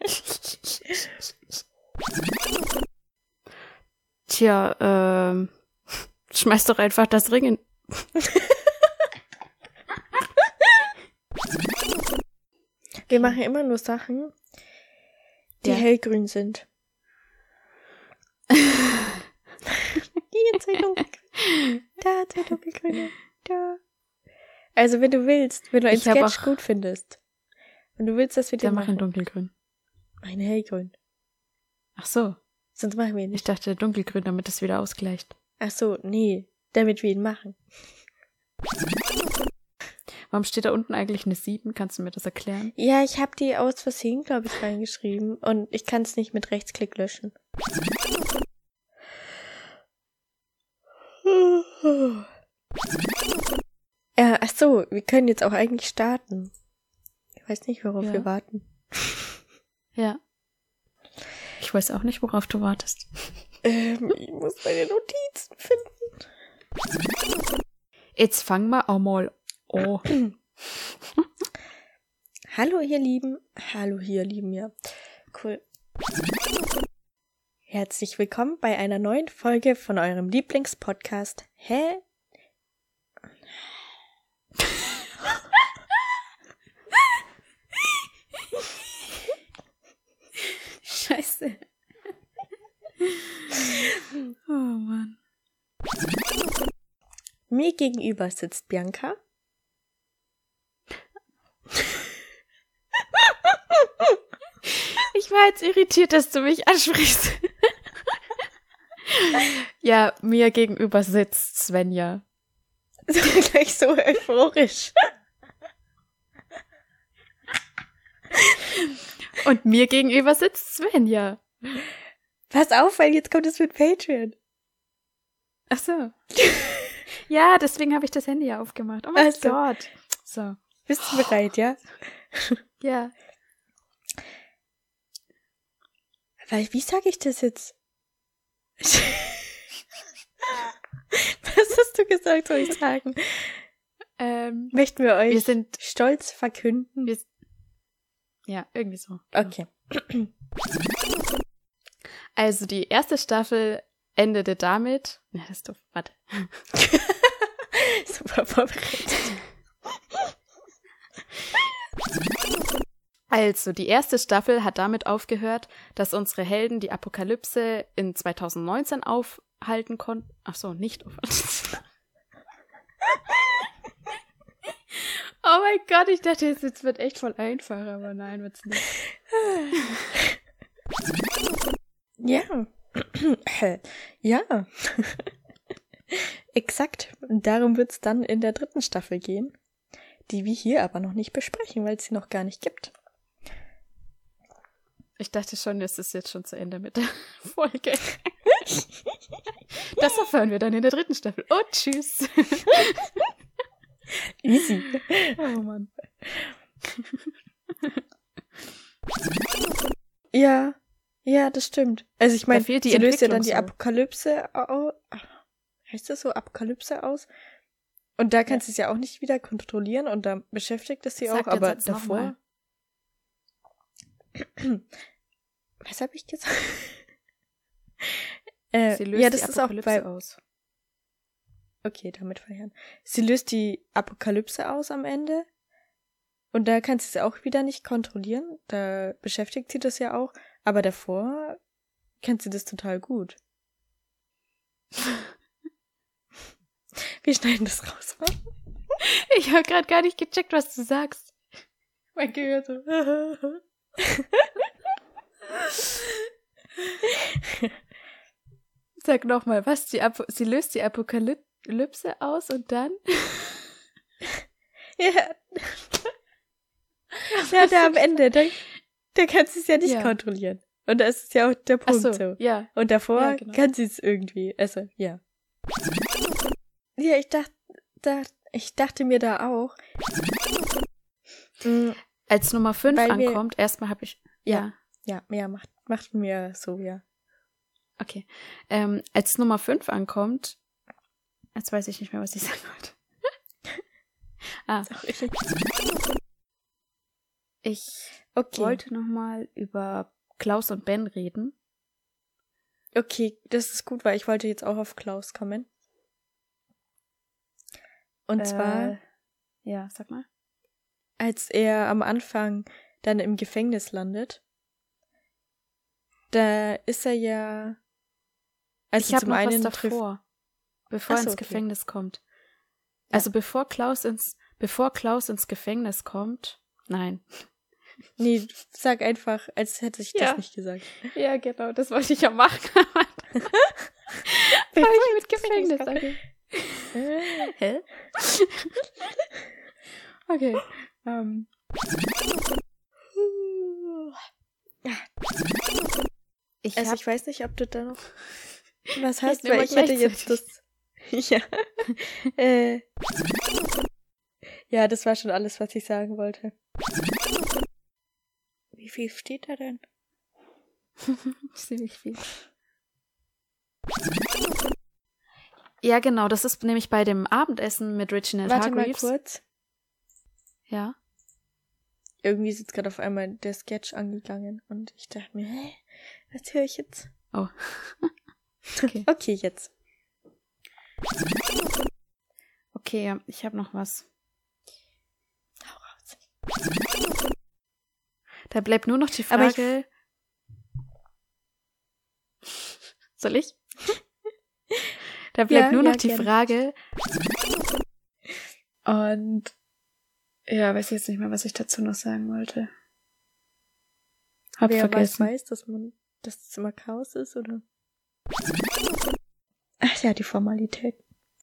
Tja, ähm, schmeiß doch einfach das Ring in. Wir machen immer nur Sachen, die Ja. hellgrün sind. Hier zwei dunkelgrüne. Da zwei dunkelgrüne. Da. Also wenn du willst, wenn du einen Ich Sketch gut findest, wenn du willst, dass wir den machen, in dunkelgrün. eine hellgrün. Ach so, Sonst machen wir ihn ich nicht. dachte dunkelgrün, damit es wieder ausgleicht. Ach so, nee, damit wir ihn machen. Warum steht da unten eigentlich eine 7? Kannst du mir das erklären? Ja, ich habe die aus Versehen, glaube ich, reingeschrieben und ich kann es nicht mit Rechtsklick löschen. Ja, ach so, wir können jetzt auch eigentlich starten. Ich weiß nicht, worauf Ja. wir warten. Ja. Ich weiß auch nicht, worauf du wartest. Ähm, ich muss meine Notizen finden. Jetzt fang mal auch mal Oh. Hallo, ihr Lieben. Hallo, ihr Lieben, ja. Cool. Herzlich willkommen bei einer neuen Folge von eurem Lieblingspodcast. Hä? Scheiße. Oh Mann. Mir gegenüber sitzt Bianca. Ich war jetzt irritiert, dass du mich ansprichst. ja, mir gegenüber sitzt Svenja. So gleich so euphorisch. Und mir gegenüber sitzt Svenja. Pass auf, weil jetzt kommt es mit Patreon. Ach so. ja, deswegen habe ich das Handy ja aufgemacht. Oh mein Ach so. Gott. So. Bist du bereit, ja? Ja. Weil, wie sage ich das jetzt? Was hast du gesagt, soll ich sagen? Ähm, Möchten wir euch wir sind. stolz verkünden? Wir, ja, irgendwie so. Okay. Also die erste Staffel endete damit. Ja, das ist doof. Warte. Super vorbereitet. Also, die erste Staffel hat damit aufgehört, dass unsere Helden die Apokalypse in 2019 aufhalten konnten. Ach so, nicht aufhalten. oh mein Gott, ich dachte, jetzt jetzt wird echt voll einfach, aber nein, wird's nicht. Ja. ja. Exakt. Darum wird's dann in der dritten Staffel gehen, die wir hier aber noch nicht besprechen, weil es sie noch gar nicht gibt. Ich dachte schon, es ist jetzt schon zu Ende mit der Folge. Das erfahren wir dann in der dritten Staffel. Oh, tschüss. Easy. Oh Mann. Ja. Ja, das stimmt. Also ich meine, sie löst ja dann die. Apokalypse aus. Heißt das so? Apokalypse aus? Und da kann sie es ja auch nicht wieder kontrollieren und da beschäftigt es sie Sag auch, aber davor. Was habe ich gesagt? äh, Sie löst ja, das die ist auch Apokalypse bei. aus. Okay, damit verheeren. Sie löst die Apokalypse aus am Ende. Und da kann sie es auch wieder nicht kontrollieren. Da beschäftigt sie das ja auch. Aber davor kennt sie das total gut. Wir schneiden das raus. Ich habe gerade gar nicht gecheckt, was du sagst. Mein Gehör so. Sag nochmal, was? Die Apo sie löst die Apokalypse aus und dann? ja. ja, da am Ende. Da, da kann sie es ja nicht Ja. kontrollieren. Und das ist ja auch der Punkt so, so. ja. Und davor Ja, genau. kann sie es irgendwie. Also, ja. Ja, ich dachte, da, ich dachte mir da auch. Mm, Als Nummer 5 Weil wir- ankommt, erstmal habe ich. Ja. Ja, ja, macht, macht mir so, ja. Okay. Ähm, als Nummer 5 ankommt, jetzt weiß ich nicht mehr, was ich sagen wollte. ah, ich Okay. wollte nochmal über Klaus und Ben reden. Okay, das ist gut, weil ich wollte jetzt auch auf Klaus kommen. Und zwar, Äh, ja, sag mal. Als er am Anfang dann im Gefängnis landet, da ist er ja. Also ich habe zum noch einen was davor, bevor er so, ins okay. Gefängnis kommt. Also bevor Klaus ins bevor Klaus ins Gefängnis kommt. Nein. Nee, sag einfach, als hätte ich Ja. das nicht gesagt. Ja, genau, das wollte ich ja machen. Habe ich mit Gefängnis Äh, Hä? okay. Ähm. Ich Also ich weiß nicht, ob du da noch was hast, weil mal ich hätte jetzt das. Ja. äh. Ja, das war schon alles, was ich sagen wollte. Wie viel steht da denn? ziemlich viel. Ja, genau, das ist nämlich bei dem Abendessen mit Reginald Warte mal Hargreaves. kurz. Ja. Irgendwie ist jetzt gerade auf einmal der Sketch angegangen und ich dachte mir, hä, was höre ich jetzt? Oh. Okay. Okay, jetzt. Okay, ja, ich habe noch was. Hau raus. Da bleibt nur noch die Aber ich- Frage. Soll ich? Da bleibt Ja, nur ja, noch die gerne. Frage. Und ja, weiß jetzt nicht mehr, was ich dazu noch sagen wollte. Hab Wer weiß, vergessen. weiß, dass man das Zimmer Chaos ist, oder? Ach ja, die Formalität.